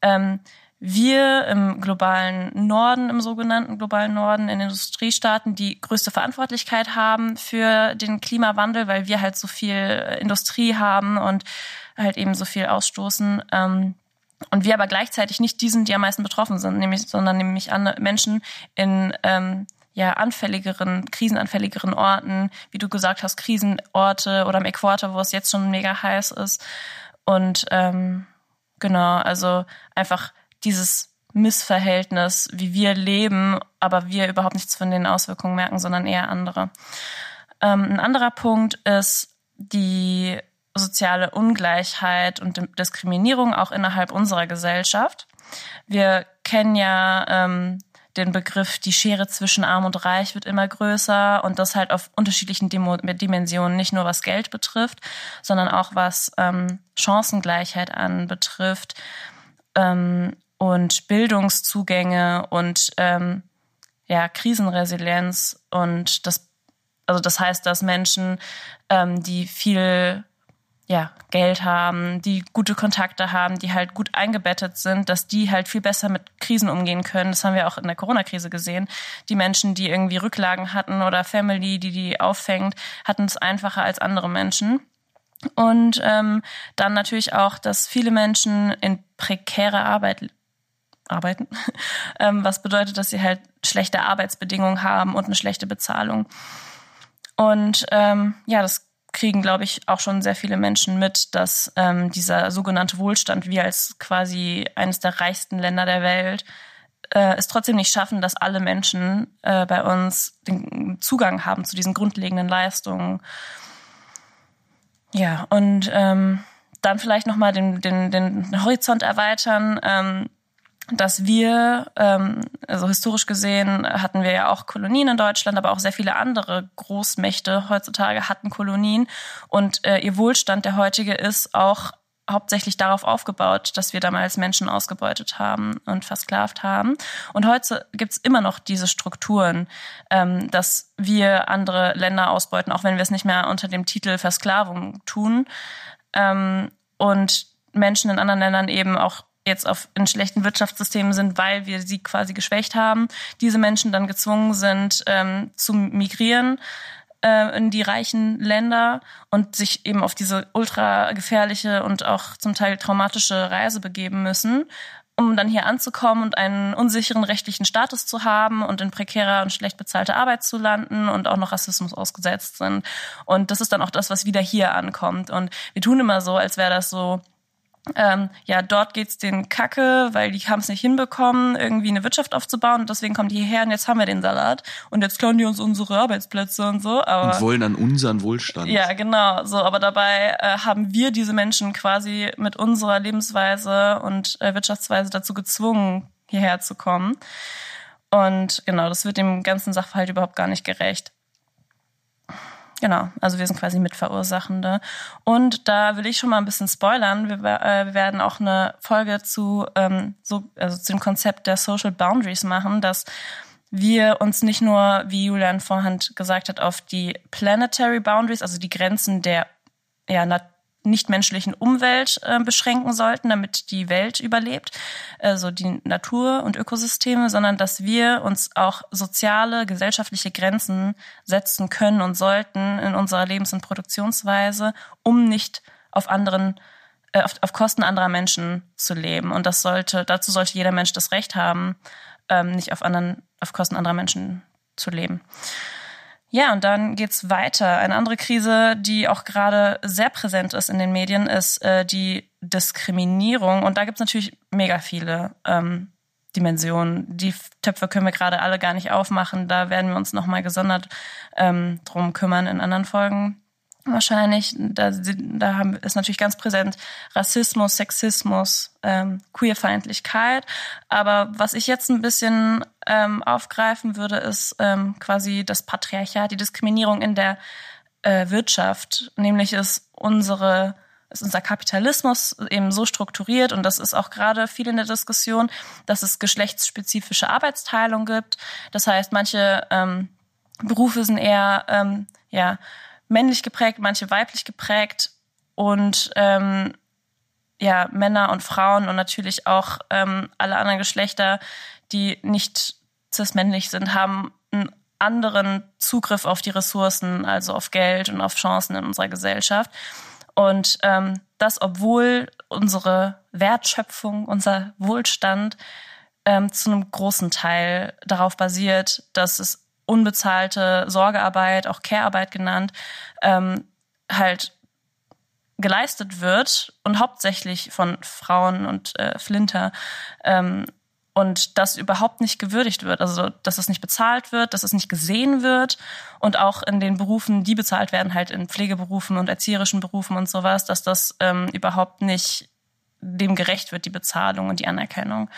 ähm, wir im globalen Norden, im sogenannten globalen Norden, in Industriestaaten die größte Verantwortlichkeit haben für den Klimawandel, weil wir halt so viel Industrie haben und halt eben so viel ausstoßen. Ähm, und wir aber gleichzeitig nicht die sind, die am meisten betroffen sind, nämlich, sondern nämlich Menschen in ähm, ja anfälligeren, krisenanfälligeren Orten, wie du gesagt hast, Krisenorte oder im Äquator, wo es jetzt schon mega heiß ist. Und ähm, genau, also einfach dieses Missverhältnis, wie wir leben, aber wir überhaupt nichts von den Auswirkungen merken, sondern eher andere. Ähm, ein anderer Punkt ist die soziale Ungleichheit und Diskriminierung auch innerhalb unserer Gesellschaft. Wir kennen ja ähm, den Begriff, die Schere zwischen Arm und Reich wird immer größer und das halt auf unterschiedlichen Demo Dimensionen, nicht nur was Geld betrifft, sondern auch was ähm, Chancengleichheit anbetrifft ähm, und Bildungszugänge und ähm, ja, Krisenresilienz und das also das heißt, dass Menschen, ähm, die viel ja, Geld haben, die gute Kontakte haben, die halt gut eingebettet sind, dass die halt viel besser mit Krisen umgehen können. Das haben wir auch in der Corona-Krise gesehen. Die Menschen, die irgendwie Rücklagen hatten oder Family, die die auffängt, hatten es einfacher als andere Menschen. Und ähm, dann natürlich auch, dass viele Menschen in prekärer Arbeit arbeiten, ähm, was bedeutet, dass sie halt schlechte Arbeitsbedingungen haben und eine schlechte Bezahlung. Und ähm, ja, das kriegen, glaube ich, auch schon sehr viele Menschen mit, dass ähm, dieser sogenannte Wohlstand, wir als quasi eines der reichsten Länder der Welt, äh, es trotzdem nicht schaffen, dass alle Menschen äh, bei uns den Zugang haben zu diesen grundlegenden Leistungen. Ja, und ähm, dann vielleicht nochmal den, den, den Horizont erweitern. Ähm, dass wir, ähm, also historisch gesehen hatten wir ja auch Kolonien in Deutschland, aber auch sehr viele andere Großmächte heutzutage hatten Kolonien und äh, ihr Wohlstand, der heutige, ist auch hauptsächlich darauf aufgebaut, dass wir damals Menschen ausgebeutet haben und versklavt haben. Und heute gibt's immer noch diese Strukturen, ähm, dass wir andere Länder ausbeuten, auch wenn wir es nicht mehr unter dem Titel Versklavung tun. Ähm, und Menschen in anderen Ländern eben auch jetzt auf, in schlechten Wirtschaftssystemen sind, weil wir sie quasi geschwächt haben, diese Menschen dann gezwungen sind ähm, zu migrieren äh, in die reichen Länder und sich eben auf diese ultra gefährliche und auch zum Teil traumatische Reise begeben müssen, um dann hier anzukommen und einen unsicheren rechtlichen Status zu haben und in prekärer und schlecht bezahlter Arbeit zu landen und auch noch Rassismus ausgesetzt sind. Und das ist dann auch das, was wieder hier ankommt. Und wir tun immer so, als wäre das so ähm, ja, dort geht's den Kacke, weil die haben es nicht hinbekommen, irgendwie eine Wirtschaft aufzubauen und deswegen kommen die hierher und jetzt haben wir den Salat und jetzt klauen die uns unsere Arbeitsplätze und so. Aber, und wollen an unseren Wohlstand. Ja, genau. So, aber dabei äh, haben wir diese Menschen quasi mit unserer Lebensweise und äh, Wirtschaftsweise dazu gezwungen, hierher zu kommen. Und genau, das wird dem ganzen Sachverhalt überhaupt gar nicht gerecht. Genau, also wir sind quasi Mitverursachende. Und da will ich schon mal ein bisschen spoilern. Wir, äh, wir werden auch eine Folge zu, ähm, so, also zu dem Konzept der Social Boundaries machen, dass wir uns nicht nur, wie Julian vorhin gesagt hat, auf die Planetary Boundaries, also die Grenzen der ja, nichtmenschlichen Umwelt äh, beschränken sollten, damit die Welt überlebt, also die Natur und Ökosysteme, sondern dass wir uns auch soziale, gesellschaftliche Grenzen setzen können und sollten in unserer Lebens- und Produktionsweise, um nicht auf anderen äh, auf, auf Kosten anderer Menschen zu leben. Und das sollte, dazu sollte jeder Mensch das Recht haben, ähm, nicht auf anderen, auf Kosten anderer Menschen zu leben. Ja, und dann geht's weiter. Eine andere Krise, die auch gerade sehr präsent ist in den Medien, ist äh, die Diskriminierung. Und da gibt's natürlich mega viele ähm, Dimensionen. Die Töpfe können wir gerade alle gar nicht aufmachen. Da werden wir uns nochmal gesondert ähm, drum kümmern in anderen Folgen wahrscheinlich. Da, da haben, ist natürlich ganz präsent Rassismus, Sexismus, ähm, Queerfeindlichkeit. Aber was ich jetzt ein bisschen ähm, aufgreifen würde, ist ähm, quasi das Patriarchat, die Diskriminierung in der äh, Wirtschaft. Nämlich ist unsere ist unser Kapitalismus eben so strukturiert und das ist auch gerade viel in der Diskussion, dass es geschlechtsspezifische Arbeitsteilung gibt. Das heißt, manche ähm, Berufe sind eher ähm, ja männlich geprägt, manche weiblich geprägt und ähm, ja, Männer und Frauen und natürlich auch ähm, alle anderen Geschlechter, die nicht cis-männlich sind, haben einen anderen Zugriff auf die Ressourcen, also auf Geld und auf Chancen in unserer Gesellschaft. Und ähm, das, obwohl unsere Wertschöpfung, unser Wohlstand ähm, zu einem großen Teil darauf basiert, dass es unbezahlte Sorgearbeit, auch Care-Arbeit genannt, ähm, halt geleistet wird und hauptsächlich von Frauen und äh, Flinter ähm, und das überhaupt nicht gewürdigt wird, also dass es nicht bezahlt wird, dass es nicht gesehen wird und auch in den Berufen, die bezahlt werden, halt in Pflegeberufen und erzieherischen Berufen und sowas, dass das ähm, überhaupt nicht dem gerecht wird, die Bezahlung und die Anerkennung.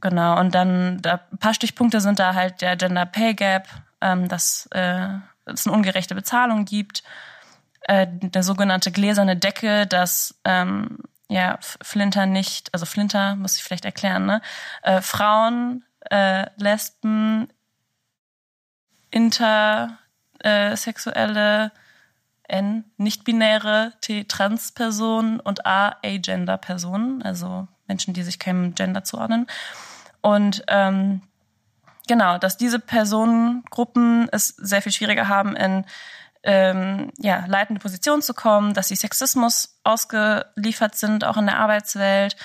Genau, und dann da, ein paar Stichpunkte sind da halt der Gender Pay Gap, ähm, dass äh, es eine ungerechte Bezahlung gibt, äh, der sogenannte gläserne Decke, dass ähm, ja Flinter nicht, also Flinter muss ich vielleicht erklären, ne? Äh, Frauen, äh, Lesben, intersexuelle, N, nicht-binäre, T, Trans-Personen und A, Agender-Personen, also Menschen, die sich keinem Gender zuordnen. Und ähm, genau, dass diese Personengruppen es sehr viel schwieriger haben, in ähm, ja, leitende Positionen zu kommen, dass sie Sexismus ausgeliefert sind, auch in der Arbeitswelt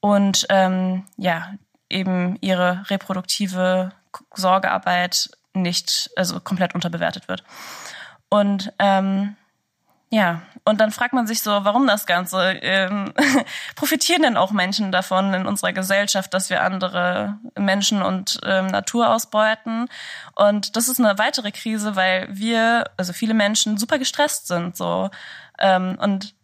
und ähm, ja, eben ihre reproduktive Sorgearbeit nicht, also komplett unterbewertet wird. Und ähm, ja, und dann fragt man sich so, warum das Ganze? Ähm, profitieren denn auch Menschen davon in unserer Gesellschaft, dass wir andere Menschen und ähm, Natur ausbeuten? Und das ist eine weitere Krise, weil wir, also viele Menschen, super gestresst sind so. Ähm, und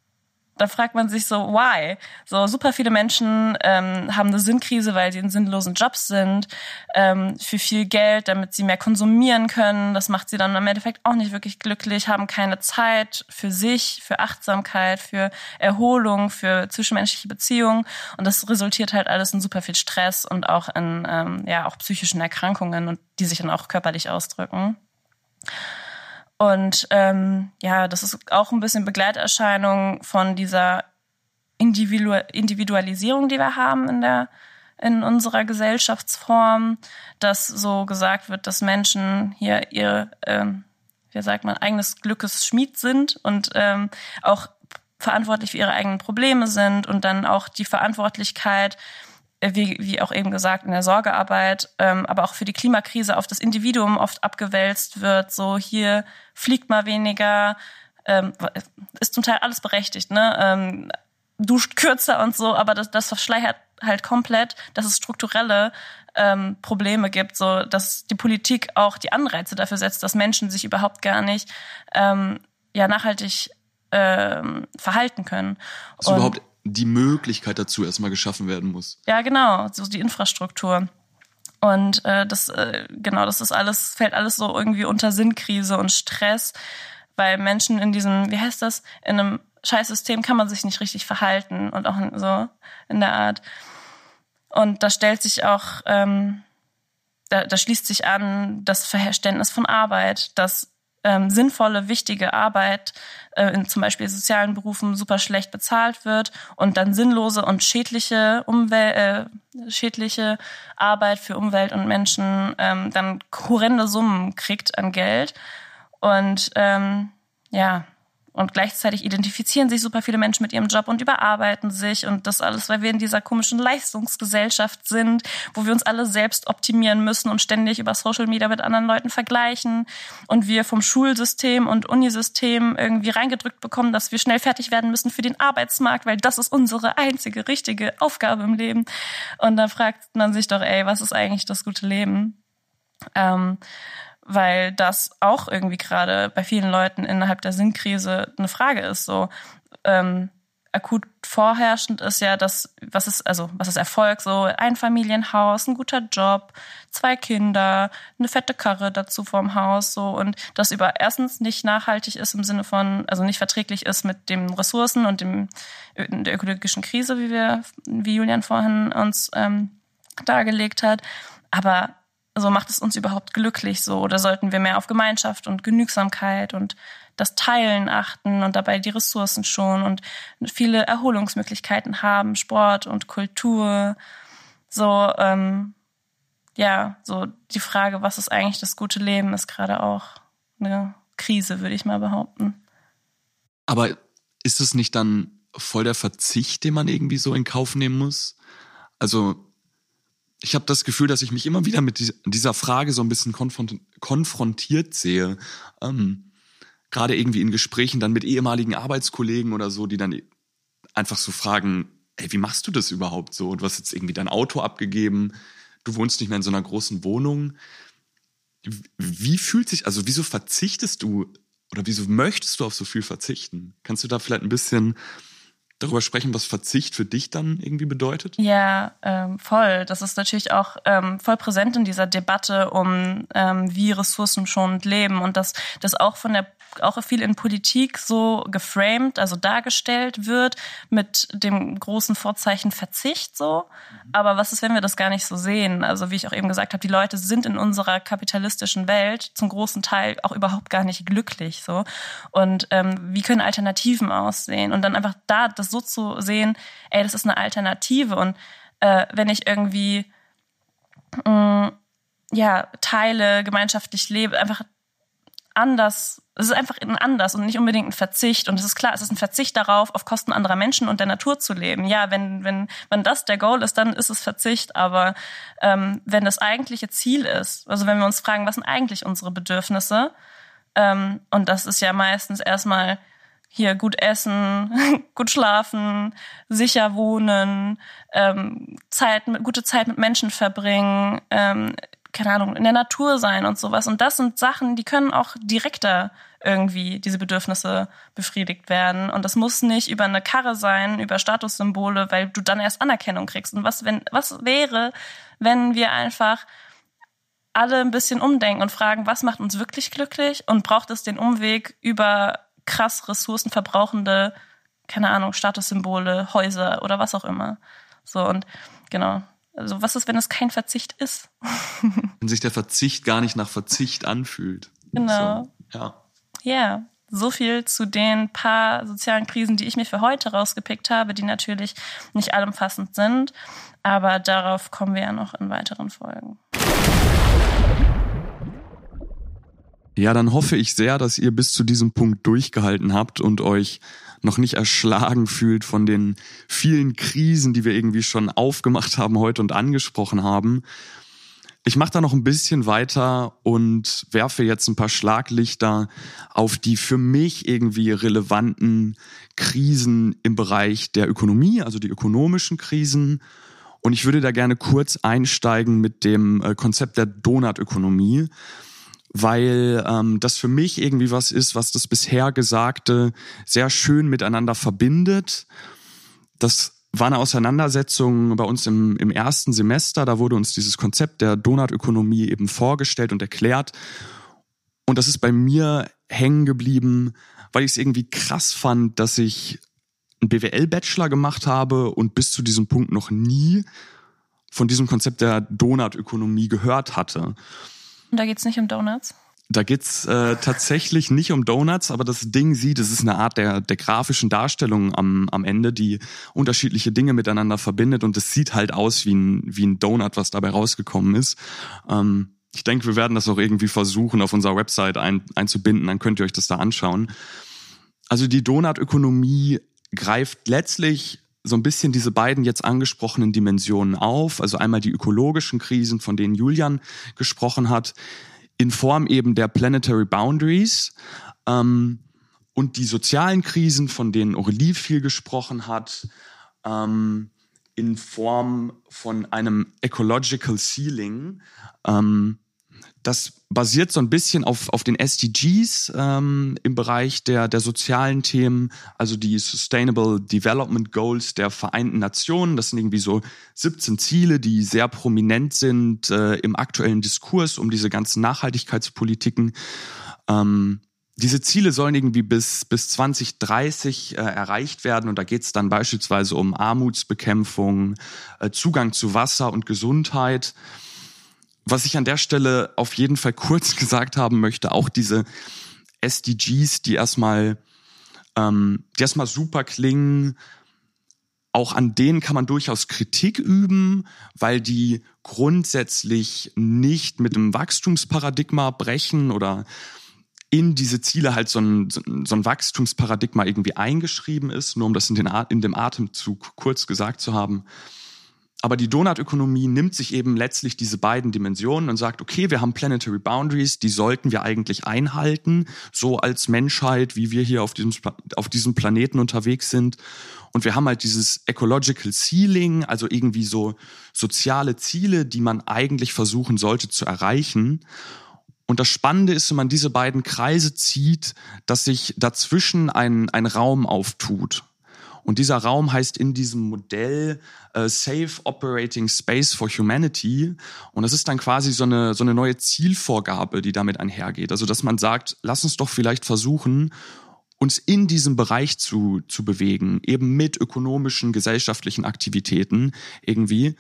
da fragt man sich so, why? So super viele Menschen ähm, haben eine Sinnkrise, weil sie in sinnlosen Jobs sind, ähm, für viel Geld, damit sie mehr konsumieren können. Das macht sie dann im Endeffekt auch nicht wirklich glücklich, haben keine Zeit für sich, für Achtsamkeit, für Erholung, für zwischenmenschliche Beziehungen. Und das resultiert halt alles in super viel Stress und auch in ähm, ja auch psychischen Erkrankungen und die sich dann auch körperlich ausdrücken. Und ähm, ja, das ist auch ein bisschen Begleiterscheinung von dieser Individu Individualisierung, die wir haben in der in unserer Gesellschaftsform, dass so gesagt wird, dass Menschen hier ihr, ähm, wie sagt man, eigenes Glückes Schmied sind und ähm, auch verantwortlich für ihre eigenen Probleme sind und dann auch die Verantwortlichkeit wie, wie auch eben gesagt, in der Sorgearbeit, ähm, aber auch für die Klimakrise auf das Individuum oft abgewälzt wird. So hier fliegt mal weniger, ähm, ist zum Teil alles berechtigt, ne? Ähm, duscht kürzer und so, aber das, das verschleiert halt komplett, dass es strukturelle ähm, Probleme gibt, so dass die Politik auch die Anreize dafür setzt, dass Menschen sich überhaupt gar nicht ähm, ja nachhaltig ähm, verhalten können. Also überhaupt die Möglichkeit dazu erstmal geschaffen werden muss. Ja, genau, so die Infrastruktur. Und äh, das, äh, genau, das ist alles, fällt alles so irgendwie unter Sinnkrise und Stress, weil Menschen in diesem, wie heißt das, in einem Scheißsystem kann man sich nicht richtig verhalten und auch so in der Art. Und da stellt sich auch, ähm, da, da schließt sich an das Verständnis von Arbeit, dass ähm, sinnvolle, wichtige Arbeit äh, in zum Beispiel sozialen Berufen super schlecht bezahlt wird und dann sinnlose und schädliche Umwelt, äh, schädliche Arbeit für Umwelt und Menschen ähm, dann horrende Summen kriegt an Geld. Und ähm, ja, und gleichzeitig identifizieren sich super viele Menschen mit ihrem Job und überarbeiten sich und das alles, weil wir in dieser komischen Leistungsgesellschaft sind, wo wir uns alle selbst optimieren müssen und ständig über Social Media mit anderen Leuten vergleichen und wir vom Schulsystem und Unisystem irgendwie reingedrückt bekommen, dass wir schnell fertig werden müssen für den Arbeitsmarkt, weil das ist unsere einzige richtige Aufgabe im Leben. Und da fragt man sich doch, ey, was ist eigentlich das gute Leben? Ähm, weil das auch irgendwie gerade bei vielen Leuten innerhalb der Sinnkrise eine Frage ist. So ähm, akut vorherrschend ist ja das, was ist also was ist Erfolg? So ein Familienhaus, ein guter Job, zwei Kinder, eine fette Karre dazu vorm Haus so und das über erstens nicht nachhaltig ist im Sinne von also nicht verträglich ist mit den Ressourcen und dem der ökologischen Krise, wie wir wie Julian vorhin uns ähm, dargelegt hat, aber so macht es uns überhaupt glücklich so oder sollten wir mehr auf Gemeinschaft und Genügsamkeit und das Teilen achten und dabei die Ressourcen schon und viele Erholungsmöglichkeiten haben, Sport und Kultur. So, ähm, ja, so die Frage, was ist eigentlich das gute Leben, ist gerade auch eine Krise, würde ich mal behaupten. Aber ist es nicht dann voll der Verzicht, den man irgendwie so in Kauf nehmen muss? Also ich habe das Gefühl, dass ich mich immer wieder mit dieser Frage so ein bisschen konfrontiert sehe. Ähm, Gerade irgendwie in Gesprächen dann mit ehemaligen Arbeitskollegen oder so, die dann einfach so fragen, ey, wie machst du das überhaupt so? Du hast jetzt irgendwie dein Auto abgegeben, du wohnst nicht mehr in so einer großen Wohnung. Wie fühlt sich, also wieso verzichtest du oder wieso möchtest du auf so viel verzichten? Kannst du da vielleicht ein bisschen darüber sprechen, was Verzicht für dich dann irgendwie bedeutet? Ja, ähm, voll. Das ist natürlich auch ähm, voll präsent in dieser Debatte um, ähm, wie ressourcenschonend leben und dass das auch von der auch viel in Politik so geframed, also dargestellt wird mit dem großen Vorzeichen Verzicht so. Aber was ist, wenn wir das gar nicht so sehen? Also wie ich auch eben gesagt habe, die Leute sind in unserer kapitalistischen Welt zum großen Teil auch überhaupt gar nicht glücklich so. Und ähm, wie können Alternativen aussehen? Und dann einfach da das so zu sehen, ey, das ist eine Alternative. Und äh, wenn ich irgendwie mh, mm, ja teile, gemeinschaftlich lebe, einfach anders, es ist einfach ein anders und nicht unbedingt ein Verzicht. Und es ist klar, es ist ein Verzicht darauf, auf Kosten anderer Menschen und der Natur zu leben. Ja, wenn, wenn, wenn das der Goal ist, dann ist es Verzicht. Aber ähm, wenn das eigentliche Ziel ist, also wenn wir uns fragen, was sind eigentlich unsere Bedürfnisse, ähm, und das ist ja meistens erstmal hier gut essen, gut schlafen, sicher wohnen, ähm, Zeit, gute Zeit mit Menschen verbringen, ähm, keine Ahnung, in der Natur sein und sowas. Und das sind Sachen, die können auch direkter irgendwie diese Bedürfnisse befriedigt werden. Und das muss nicht über eine Karre sein, über Statussymbole, weil du dann erst Anerkennung kriegst. Und was, wenn, was wäre, wenn wir einfach alle ein bisschen umdenken und fragen, was macht uns wirklich glücklich und braucht es den Umweg über krass ressourcenverbrauchende, keine Ahnung, Statussymbole, Häuser oder was auch immer. So und genau, also was ist, wenn es kein Verzicht ist? wenn sich der Verzicht gar nicht nach Verzicht anfühlt. Genau. So, ja. Ja, so viel zu den paar sozialen Krisen, die ich mir für heute rausgepickt habe, die natürlich nicht allumfassend sind. Aber darauf kommen wir ja noch in weiteren Folgen. Ja, dann hoffe ich sehr, dass ihr bis zu diesem Punkt durchgehalten habt und euch noch nicht erschlagen fühlt von den vielen Krisen, die wir irgendwie schon aufgemacht haben heute und angesprochen haben. Ich mache da noch ein bisschen weiter und werfe jetzt ein paar Schlaglichter auf die für mich irgendwie relevanten Krisen im Bereich der Ökonomie, also die ökonomischen Krisen. Und ich würde da gerne kurz einsteigen mit dem äh, Konzept der Donutökonomie weil ähm, das für mich irgendwie was ist, was das bisher Gesagte sehr schön miteinander verbindet. Das war eine Auseinandersetzung bei uns im, im ersten Semester. Da wurde uns dieses Konzept der Donutökonomie eben vorgestellt und erklärt. Und das ist bei mir hängen geblieben, weil ich es irgendwie krass fand, dass ich einen BWL-Bachelor gemacht habe und bis zu diesem Punkt noch nie von diesem Konzept der Donutökonomie gehört hatte. Und da geht es nicht um Donuts? Da geht's äh, tatsächlich nicht um Donuts, aber das Ding sieht, es ist eine Art der, der grafischen Darstellung am, am Ende, die unterschiedliche Dinge miteinander verbindet und es sieht halt aus wie ein, wie ein Donut, was dabei rausgekommen ist. Ähm, ich denke, wir werden das auch irgendwie versuchen, auf unserer Website ein, einzubinden, dann könnt ihr euch das da anschauen. Also die Donutökonomie greift letztlich so ein bisschen diese beiden jetzt angesprochenen Dimensionen auf. Also einmal die ökologischen Krisen, von denen Julian gesprochen hat, in Form eben der Planetary Boundaries ähm, und die sozialen Krisen, von denen Aurelie viel gesprochen hat, ähm, in Form von einem Ecological Ceiling. Ähm, das basiert so ein bisschen auf, auf den SDGs ähm, im Bereich der, der sozialen Themen, also die Sustainable Development Goals der Vereinten Nationen. Das sind irgendwie so 17 Ziele, die sehr prominent sind äh, im aktuellen Diskurs um diese ganzen Nachhaltigkeitspolitiken. Ähm, diese Ziele sollen irgendwie bis, bis 2030 äh, erreicht werden und da geht es dann beispielsweise um Armutsbekämpfung, äh, Zugang zu Wasser und Gesundheit was ich an der Stelle auf jeden Fall kurz gesagt haben möchte, auch diese SDGs, die erstmal, ähm, die erstmal super klingen, auch an denen kann man durchaus Kritik üben, weil die grundsätzlich nicht mit dem Wachstumsparadigma brechen oder in diese Ziele halt so ein, so ein Wachstumsparadigma irgendwie eingeschrieben ist, nur um das in, den, in dem Atemzug kurz gesagt zu haben. Aber die Donutökonomie nimmt sich eben letztlich diese beiden Dimensionen und sagt, okay, wir haben Planetary Boundaries, die sollten wir eigentlich einhalten, so als Menschheit, wie wir hier auf diesem, auf diesem Planeten unterwegs sind. Und wir haben halt dieses Ecological Ceiling, also irgendwie so soziale Ziele, die man eigentlich versuchen sollte zu erreichen. Und das Spannende ist, wenn man diese beiden Kreise zieht, dass sich dazwischen ein, ein Raum auftut. Und dieser Raum heißt in diesem Modell äh, Safe Operating Space for Humanity. Und das ist dann quasi so eine, so eine neue Zielvorgabe, die damit einhergeht. Also, dass man sagt, lass uns doch vielleicht versuchen, uns in diesem Bereich zu, zu bewegen, eben mit ökonomischen, gesellschaftlichen Aktivitäten irgendwie.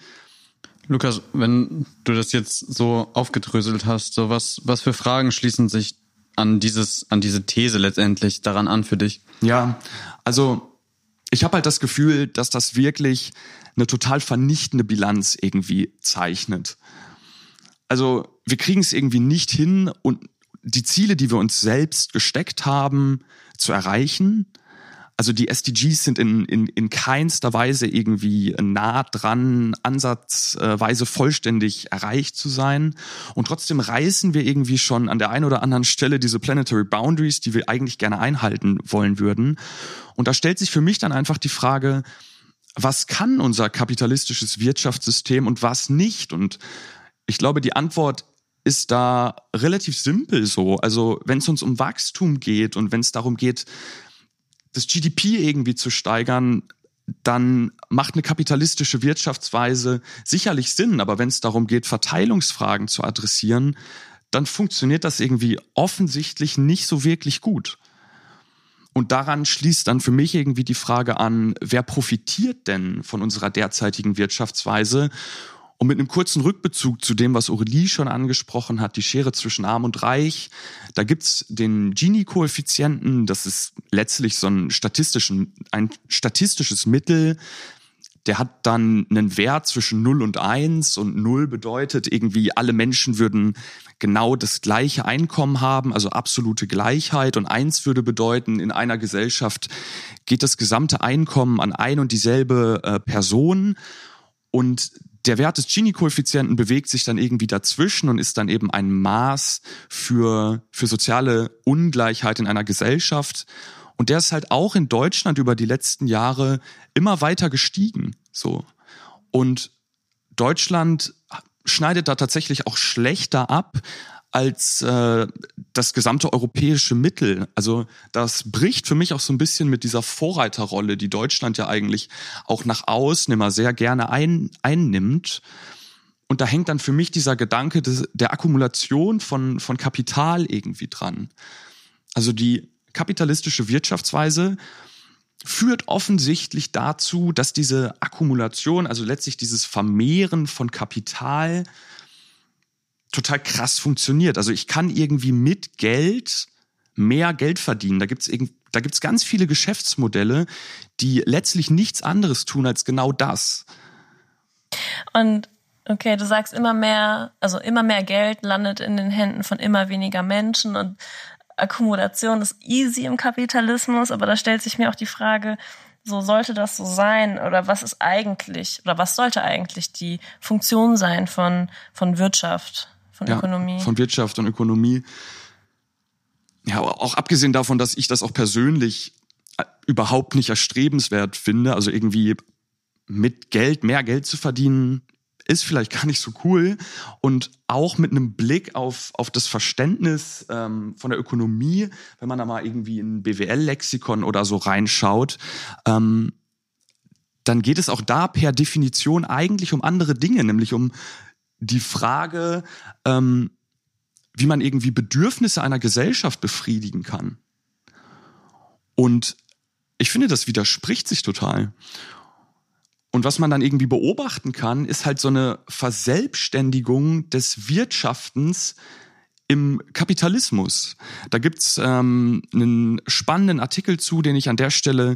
Lukas, wenn du das jetzt so aufgedröselt hast, so was, was für Fragen schließen sich an dieses, an diese These letztendlich daran an für dich? Ja, also ich habe halt das Gefühl, dass das wirklich eine total vernichtende Bilanz irgendwie zeichnet. Also wir kriegen es irgendwie nicht hin und die Ziele, die wir uns selbst gesteckt haben, zu erreichen. Also die SDGs sind in, in, in keinster Weise irgendwie nah dran, ansatzweise vollständig erreicht zu sein. Und trotzdem reißen wir irgendwie schon an der einen oder anderen Stelle diese Planetary Boundaries, die wir eigentlich gerne einhalten wollen würden. Und da stellt sich für mich dann einfach die Frage, was kann unser kapitalistisches Wirtschaftssystem und was nicht? Und ich glaube, die Antwort ist da relativ simpel so. Also wenn es uns um Wachstum geht und wenn es darum geht, das GDP irgendwie zu steigern, dann macht eine kapitalistische Wirtschaftsweise sicherlich Sinn. Aber wenn es darum geht, Verteilungsfragen zu adressieren, dann funktioniert das irgendwie offensichtlich nicht so wirklich gut. Und daran schließt dann für mich irgendwie die Frage an, wer profitiert denn von unserer derzeitigen Wirtschaftsweise? Und mit einem kurzen Rückbezug zu dem, was Aurelie schon angesprochen hat, die Schere zwischen Arm und Reich, da gibt's den Gini-Koeffizienten, das ist letztlich so ein, statistischen, ein statistisches Mittel, der hat dann einen Wert zwischen 0 und 1 und 0 bedeutet irgendwie, alle Menschen würden genau das gleiche Einkommen haben, also absolute Gleichheit. Und 1 würde bedeuten, in einer Gesellschaft geht das gesamte Einkommen an ein und dieselbe äh, Person. Und der Wert des Gini-Koeffizienten bewegt sich dann irgendwie dazwischen und ist dann eben ein Maß für, für soziale Ungleichheit in einer Gesellschaft. Und der ist halt auch in Deutschland über die letzten Jahre immer weiter gestiegen. So. Und Deutschland schneidet da tatsächlich auch schlechter ab als äh, das gesamte europäische Mittel. Also das bricht für mich auch so ein bisschen mit dieser Vorreiterrolle, die Deutschland ja eigentlich auch nach außen immer sehr gerne ein, einnimmt. Und da hängt dann für mich dieser Gedanke des, der Akkumulation von, von Kapital irgendwie dran. Also die kapitalistische Wirtschaftsweise führt offensichtlich dazu, dass diese Akkumulation, also letztlich dieses Vermehren von Kapital, total krass funktioniert. Also ich kann irgendwie mit Geld mehr Geld verdienen. Da gibt's da gibt's ganz viele Geschäftsmodelle, die letztlich nichts anderes tun als genau das. Und okay, du sagst immer mehr, also immer mehr Geld landet in den Händen von immer weniger Menschen und Akkumulation ist easy im Kapitalismus, aber da stellt sich mir auch die Frage, so sollte das so sein oder was ist eigentlich oder was sollte eigentlich die Funktion sein von, von Wirtschaft, von ja, Ökonomie? Von Wirtschaft und Ökonomie. Ja, auch abgesehen davon, dass ich das auch persönlich äh, überhaupt nicht erstrebenswert finde, also irgendwie mit Geld mehr Geld zu verdienen, ist vielleicht gar nicht so cool. Und auch mit einem Blick auf, auf das Verständnis ähm, von der Ökonomie, wenn man da mal irgendwie in BWL-Lexikon oder so reinschaut, ähm, dann geht es auch da per Definition eigentlich um andere Dinge, nämlich um die Frage, ähm, wie man irgendwie Bedürfnisse einer Gesellschaft befriedigen kann. Und ich finde, das widerspricht sich total. Und was man dann irgendwie beobachten kann, ist halt so eine Verselbstständigung des Wirtschaftens im Kapitalismus. Da gibt's ähm, einen spannenden Artikel zu, den ich an der Stelle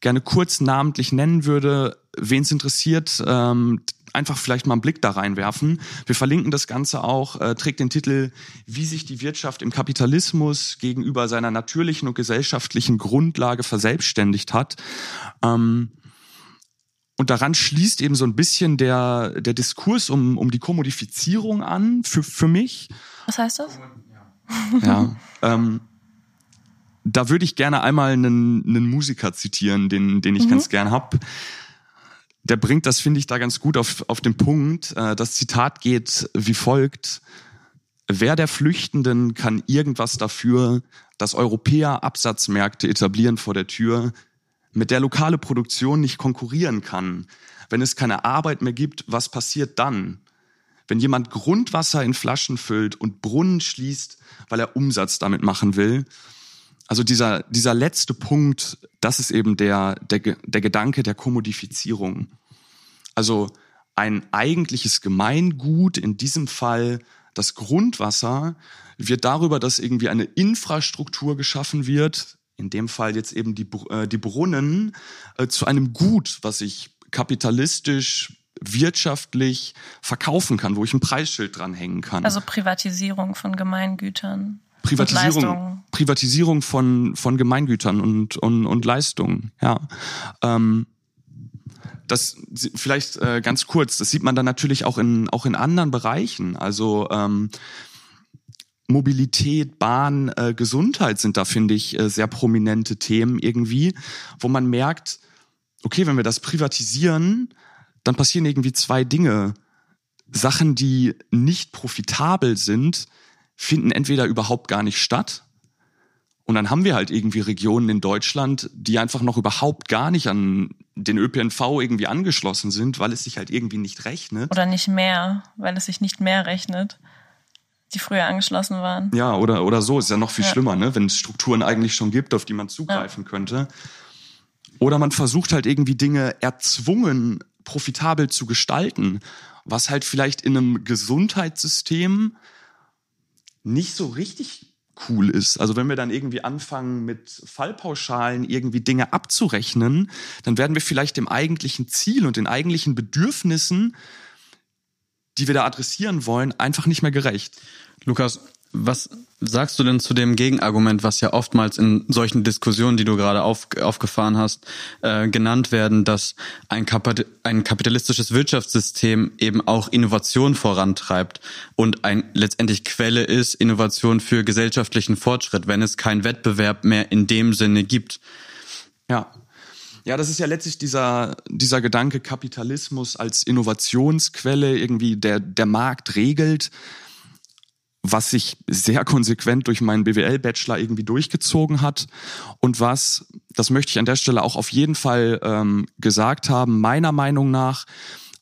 gerne kurz namentlich nennen würde. Wen es interessiert, ähm, einfach vielleicht mal einen Blick da reinwerfen. Wir verlinken das Ganze auch, äh, trägt den Titel Wie sich die Wirtschaft im Kapitalismus gegenüber seiner natürlichen und gesellschaftlichen Grundlage verselbstständigt hat. Ähm, und daran schließt eben so ein bisschen der, der Diskurs um, um die Kommodifizierung an, für, für mich. Was heißt das? Ja. ähm, da würde ich gerne einmal einen, einen Musiker zitieren, den, den ich mhm. ganz gern hab. Der bringt das, finde ich, da ganz gut auf, auf den Punkt. Äh, das Zitat geht wie folgt. Wer der Flüchtenden kann irgendwas dafür, dass Europäer Absatzmärkte etablieren vor der Tür, mit der lokale Produktion nicht konkurrieren kann, wenn es keine Arbeit mehr gibt, was passiert dann? Wenn jemand Grundwasser in Flaschen füllt und Brunnen schließt, weil er Umsatz damit machen will. Also dieser, dieser letzte Punkt, das ist eben der, der, der Gedanke der Kommodifizierung. Also ein eigentliches Gemeingut, in diesem Fall das Grundwasser, wird darüber, dass irgendwie eine Infrastruktur geschaffen wird, in dem Fall jetzt eben die, äh, die Brunnen, äh, zu einem Gut, was ich kapitalistisch wirtschaftlich verkaufen kann, wo ich ein Preisschild dranhängen kann. Also Privatisierung von Gemeingütern. Privatisierung, Privatisierung von, von Gemeingütern und, und, und Leistungen, ja. Ähm, das vielleicht äh, ganz kurz, das sieht man dann natürlich auch in, auch in anderen Bereichen. Also ähm, Mobilität, Bahn, äh, Gesundheit sind da, finde ich, äh, sehr prominente Themen irgendwie, wo man merkt, okay, wenn wir das privatisieren, dann passieren irgendwie zwei Dinge. Sachen, die nicht profitabel sind, finden entweder überhaupt gar nicht statt. Und dann haben wir halt irgendwie Regionen in Deutschland, die einfach noch überhaupt gar nicht an den ÖPNV irgendwie angeschlossen sind, weil es sich halt irgendwie nicht rechnet. Oder nicht mehr, weil es sich nicht mehr rechnet die früher angeschlossen waren. Ja, oder, oder so. Ist ja noch viel ja. schlimmer, ne? wenn es Strukturen eigentlich schon gibt, auf die man zugreifen ja. könnte. Oder man versucht halt irgendwie Dinge erzwungen, profitabel zu gestalten, was halt vielleicht in einem Gesundheitssystem nicht so richtig cool ist. Also wenn wir dann irgendwie anfangen mit Fallpauschalen irgendwie Dinge abzurechnen, dann werden wir vielleicht dem eigentlichen Ziel und den eigentlichen Bedürfnissen, die wir da adressieren wollen, einfach nicht mehr gerecht. Lukas, was sagst du denn zu dem Gegenargument, was ja oftmals in solchen Diskussionen, die du gerade auf, aufgefahren hast, äh, genannt werden, dass ein, Kapit ein kapitalistisches Wirtschaftssystem eben auch Innovation vorantreibt und ein letztendlich Quelle ist Innovation für gesellschaftlichen Fortschritt, wenn es keinen Wettbewerb mehr in dem Sinne gibt? Ja. Ja, das ist ja letztlich dieser, dieser Gedanke Kapitalismus als Innovationsquelle, irgendwie der, der Markt regelt was sich sehr konsequent durch meinen BWL-Bachelor irgendwie durchgezogen hat und was, das möchte ich an der Stelle auch auf jeden Fall ähm, gesagt haben, meiner Meinung nach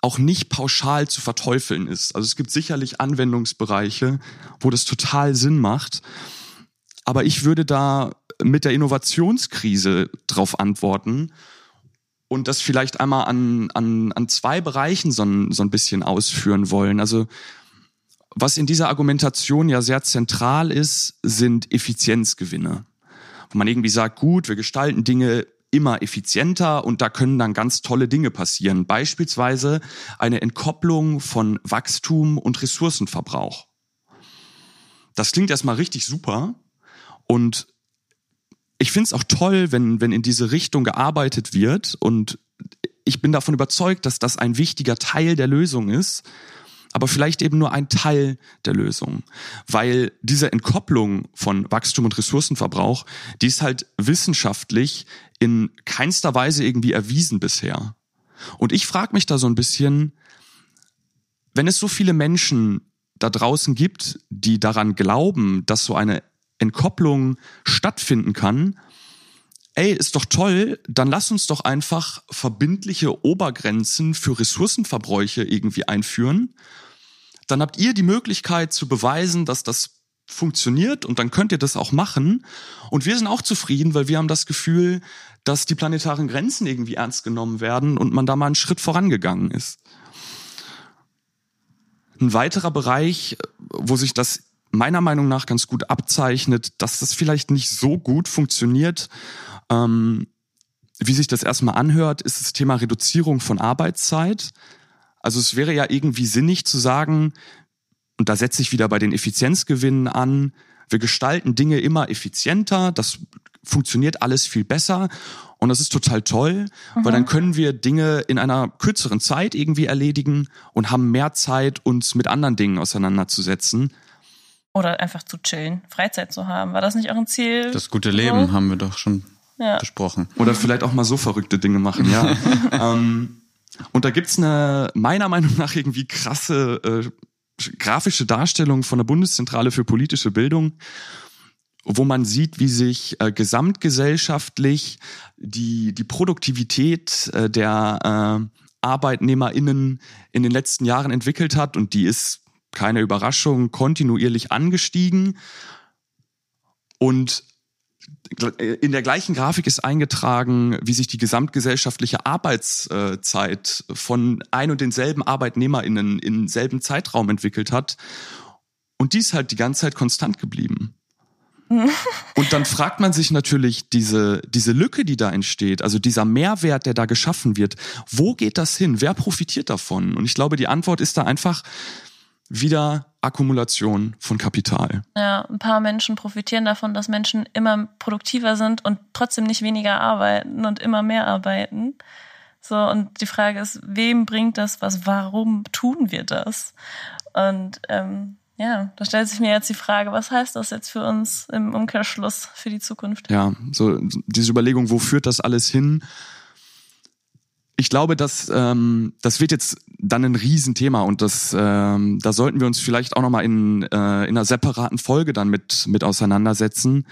auch nicht pauschal zu verteufeln ist. Also es gibt sicherlich Anwendungsbereiche, wo das total Sinn macht. Aber ich würde da mit der Innovationskrise drauf antworten und das vielleicht einmal an, an, an zwei Bereichen so so ein bisschen ausführen wollen. Also was in dieser Argumentation ja sehr zentral ist, sind Effizienzgewinne. Wo man irgendwie sagt, gut, wir gestalten Dinge immer effizienter und da können dann ganz tolle Dinge passieren. Beispielsweise eine Entkopplung von Wachstum und Ressourcenverbrauch. Das klingt erstmal richtig super und ich finde es auch toll, wenn, wenn in diese Richtung gearbeitet wird und ich bin davon überzeugt, dass das ein wichtiger Teil der Lösung ist, aber vielleicht eben nur ein Teil der Lösung. Weil diese Entkopplung von Wachstum und Ressourcenverbrauch, die ist halt wissenschaftlich in keinster Weise irgendwie erwiesen bisher. Und ich frage mich da so ein bisschen, wenn es so viele Menschen da draußen gibt, die daran glauben, dass so eine Entkopplung stattfinden kann, ey, ist doch toll, dann lass uns doch einfach verbindliche Obergrenzen für Ressourcenverbräuche irgendwie einführen. Dann habt ihr die Möglichkeit zu beweisen, dass das funktioniert und dann könnt ihr das auch machen. Und wir sind auch zufrieden, weil wir haben das Gefühl, dass die planetaren Grenzen irgendwie ernst genommen werden und man da mal einen Schritt vorangegangen ist. Ein weiterer Bereich, wo sich das meiner Meinung nach ganz gut abzeichnet, dass das vielleicht nicht so gut funktioniert, ähm, wie sich das erstmal anhört, ist das Thema Reduzierung von Arbeitszeit. Also es wäre ja irgendwie sinnig zu sagen, und da setze ich wieder bei den Effizienzgewinnen an, wir gestalten Dinge immer effizienter, das funktioniert alles viel besser und das ist total toll, mhm. weil dann können wir Dinge in einer kürzeren Zeit irgendwie erledigen und haben mehr Zeit, uns mit anderen Dingen auseinanderzusetzen. Oder einfach zu chillen, Freizeit zu haben. War das nicht auch ein Ziel? Das gute Leben so? haben wir doch schon ja. besprochen. Oder vielleicht auch mal so verrückte Dinge machen, ja. ähm, und da gibt's eine, meiner Meinung nach, irgendwie krasse äh, grafische Darstellung von der Bundeszentrale für politische Bildung, wo man sieht, wie sich äh, gesamtgesellschaftlich die, die Produktivität äh, der äh, ArbeitnehmerInnen in den letzten Jahren entwickelt hat und die ist keine Überraschung kontinuierlich angestiegen. Und in der gleichen Grafik ist eingetragen, wie sich die gesamtgesellschaftliche Arbeitszeit von ein und denselben ArbeitnehmerInnen im selben Zeitraum entwickelt hat. Und die ist halt die ganze Zeit konstant geblieben. Und dann fragt man sich natürlich diese, diese Lücke, die da entsteht, also dieser Mehrwert, der da geschaffen wird, wo geht das hin? Wer profitiert davon? Und ich glaube, die Antwort ist da einfach, wieder Akkumulation von Kapital. Ja, ein paar Menschen profitieren davon, dass Menschen immer produktiver sind und trotzdem nicht weniger arbeiten und immer mehr arbeiten. So, und die Frage ist, wem bringt das was? Warum tun wir das? Und ähm, ja, da stellt sich mir jetzt die Frage, was heißt das jetzt für uns im Umkehrschluss für die Zukunft? Ja, so diese Überlegung, wo führt das alles hin? Ich glaube, dass ähm, das wird jetzt dann ein Riesenthema und das ähm, da sollten wir uns vielleicht auch noch mal in äh, in einer separaten Folge dann mit mit auseinandersetzen.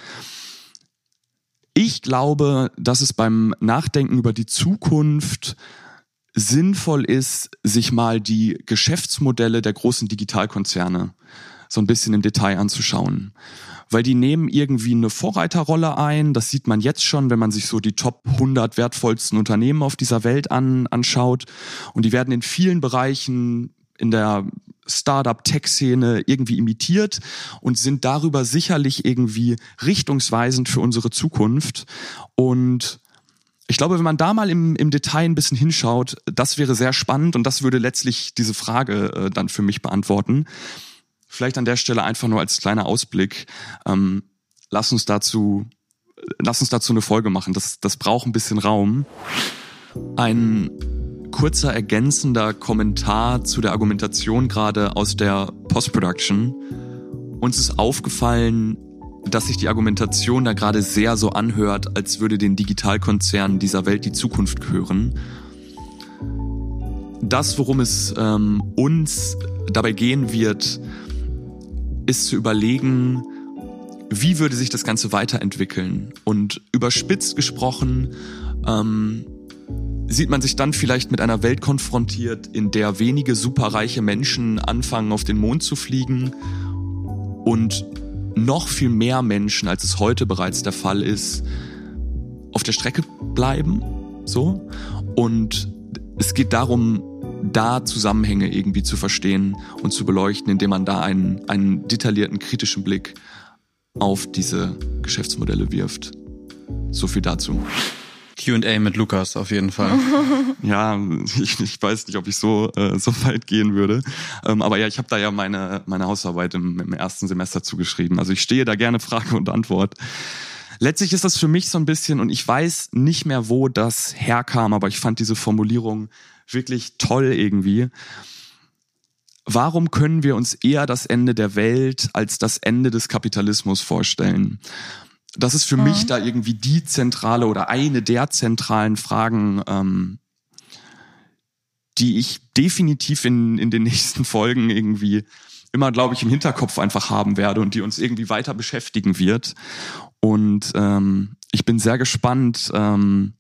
Ich glaube, dass es beim Nachdenken über die Zukunft sinnvoll ist, sich mal die Geschäftsmodelle der großen Digitalkonzerne so ein bisschen im Detail anzuschauen weil die nehmen irgendwie eine Vorreiterrolle ein. Das sieht man jetzt schon, wenn man sich so die Top 100 wertvollsten Unternehmen auf dieser Welt an, anschaut. Und die werden in vielen Bereichen in der Startup-Tech-Szene irgendwie imitiert und sind darüber sicherlich irgendwie richtungsweisend für unsere Zukunft. Und ich glaube, wenn man da mal im, im Detail ein bisschen hinschaut, das wäre sehr spannend und das würde letztlich diese Frage äh, dann für mich beantworten. Vielleicht an der Stelle einfach nur als kleiner Ausblick. Ähm, lass uns dazu, lass uns dazu eine Folge machen. Das, das braucht ein bisschen Raum. Ein kurzer ergänzender Kommentar zu der Argumentation gerade aus der Post-Production. Uns ist aufgefallen, dass sich die Argumentation da gerade sehr so anhört, als würde den Digitalkonzernen dieser Welt die Zukunft gehören. Das, worum es ähm, uns dabei gehen wird, ist zu überlegen, wie würde sich das Ganze weiterentwickeln? Und überspitzt gesprochen, ähm, sieht man sich dann vielleicht mit einer Welt konfrontiert, in der wenige superreiche Menschen anfangen, auf den Mond zu fliegen und noch viel mehr Menschen, als es heute bereits der Fall ist, auf der Strecke bleiben, so. Und es geht darum, da Zusammenhänge irgendwie zu verstehen und zu beleuchten, indem man da einen, einen detaillierten, kritischen Blick auf diese Geschäftsmodelle wirft. So viel dazu. QA mit Lukas auf jeden Fall. ja, ich, ich, weiß nicht, ob ich so, äh, so weit gehen würde. Ähm, aber ja, ich habe da ja meine, meine Hausarbeit im, im ersten Semester zugeschrieben. Also ich stehe da gerne Frage und Antwort. Letztlich ist das für mich so ein bisschen, und ich weiß nicht mehr, wo das herkam, aber ich fand diese Formulierung wirklich toll irgendwie. Warum können wir uns eher das Ende der Welt als das Ende des Kapitalismus vorstellen? Das ist für mhm. mich da irgendwie die zentrale oder eine der zentralen Fragen, ähm, die ich definitiv in, in den nächsten Folgen irgendwie immer, glaube ich, im Hinterkopf einfach haben werde und die uns irgendwie weiter beschäftigen wird. Und ähm, ich bin sehr gespannt, ähm,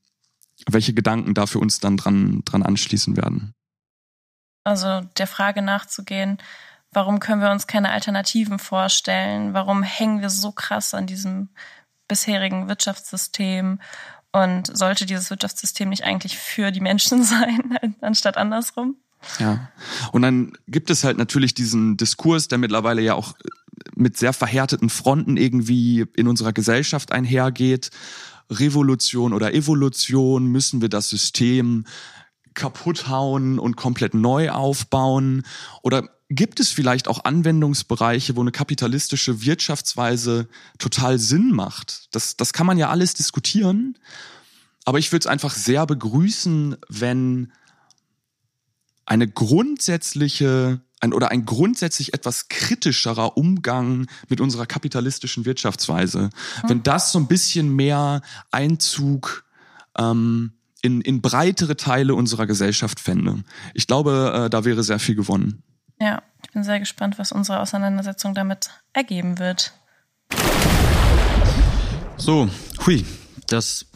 welche Gedanken da für uns dann dran, dran anschließen werden. Also der Frage nachzugehen, warum können wir uns keine Alternativen vorstellen? Warum hängen wir so krass an diesem bisherigen Wirtschaftssystem? Und sollte dieses Wirtschaftssystem nicht eigentlich für die Menschen sein, anstatt andersrum? Ja. Und dann gibt es halt natürlich diesen Diskurs, der mittlerweile ja auch mit sehr verhärteten Fronten irgendwie in unserer Gesellschaft einhergeht. Revolution oder Evolution, müssen wir das System kaputt hauen und komplett neu aufbauen? Oder gibt es vielleicht auch Anwendungsbereiche, wo eine kapitalistische Wirtschaftsweise total Sinn macht? Das, das kann man ja alles diskutieren. Aber ich würde es einfach sehr begrüßen, wenn eine grundsätzliche ein, oder ein grundsätzlich etwas kritischerer Umgang mit unserer kapitalistischen Wirtschaftsweise. Mhm. Wenn das so ein bisschen mehr Einzug ähm, in, in breitere Teile unserer Gesellschaft fände. Ich glaube, äh, da wäre sehr viel gewonnen. Ja, ich bin sehr gespannt, was unsere Auseinandersetzung damit ergeben wird. So, hui, das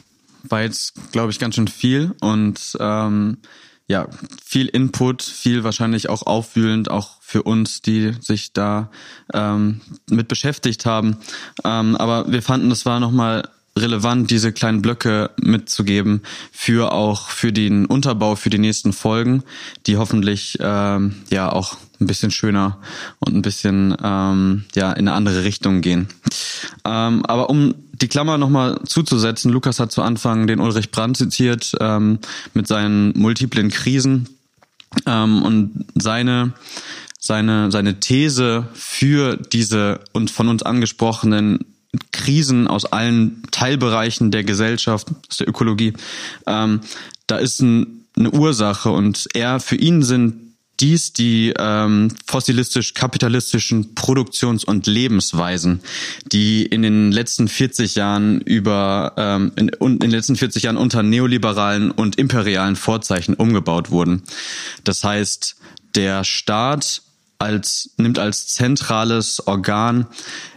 war jetzt, glaube ich, ganz schön viel und ähm, ja, viel Input, viel wahrscheinlich auch aufwühlend, auch für uns, die sich da ähm, mit beschäftigt haben. Ähm, aber wir fanden, das war nochmal relevant, diese kleinen Blöcke mitzugeben für auch für den Unterbau für die nächsten Folgen, die hoffentlich ähm, ja auch ein bisschen schöner und ein bisschen ähm, ja in eine andere Richtung gehen. Ähm, aber um die Klammer nochmal zuzusetzen, Lukas hat zu Anfang den Ulrich Brandt zitiert ähm, mit seinen multiplen Krisen ähm, und seine seine seine These für diese und von uns angesprochenen Krisen aus allen Teilbereichen der Gesellschaft, aus der Ökologie, ähm, da ist ein, eine Ursache und er für ihn sind dies die ähm, fossilistisch-kapitalistischen Produktions- und Lebensweisen, die in den letzten 40 Jahren über ähm, in, in den letzten 40 Jahren unter neoliberalen und imperialen Vorzeichen umgebaut wurden. Das heißt, der Staat als nimmt als zentrales Organ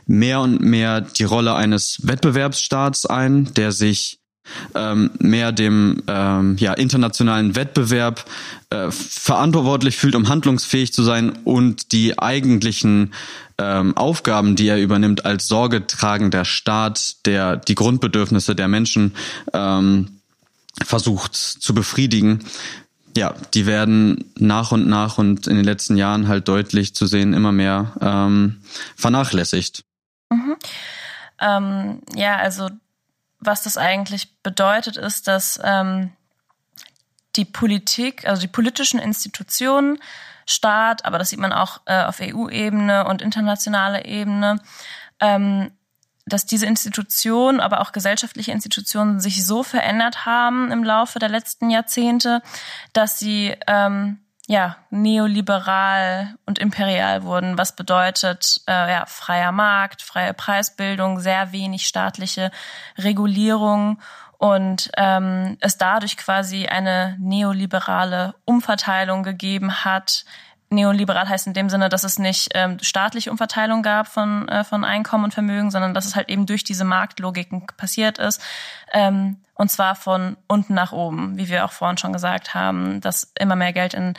mehr und mehr die Rolle eines Wettbewerbsstaats ein, der sich ähm, mehr dem ähm, ja, internationalen Wettbewerb äh, verantwortlich fühlt, um handlungsfähig zu sein und die eigentlichen ähm, Aufgaben, die er übernimmt als sorgetragender Staat, der die Grundbedürfnisse der Menschen ähm, versucht zu befriedigen, ja, die werden nach und nach und in den letzten Jahren halt deutlich zu sehen immer mehr ähm, vernachlässigt. Mhm. Ähm, ja, also was das eigentlich bedeutet, ist, dass ähm, die Politik, also die politischen Institutionen, Staat, aber das sieht man auch äh, auf EU-Ebene und internationaler Ebene, ähm, dass diese Institutionen, aber auch gesellschaftliche Institutionen sich so verändert haben im Laufe der letzten Jahrzehnte, dass sie ähm, ja neoliberal und imperial wurden, was bedeutet äh, ja freier Markt, freie Preisbildung, sehr wenig staatliche Regulierung und ähm, es dadurch quasi eine neoliberale Umverteilung gegeben hat neoliberal heißt in dem Sinne, dass es nicht ähm, staatliche Umverteilung gab von, äh, von Einkommen und Vermögen, sondern dass es halt eben durch diese Marktlogiken passiert ist. Ähm, und zwar von unten nach oben, wie wir auch vorhin schon gesagt haben, dass immer mehr Geld in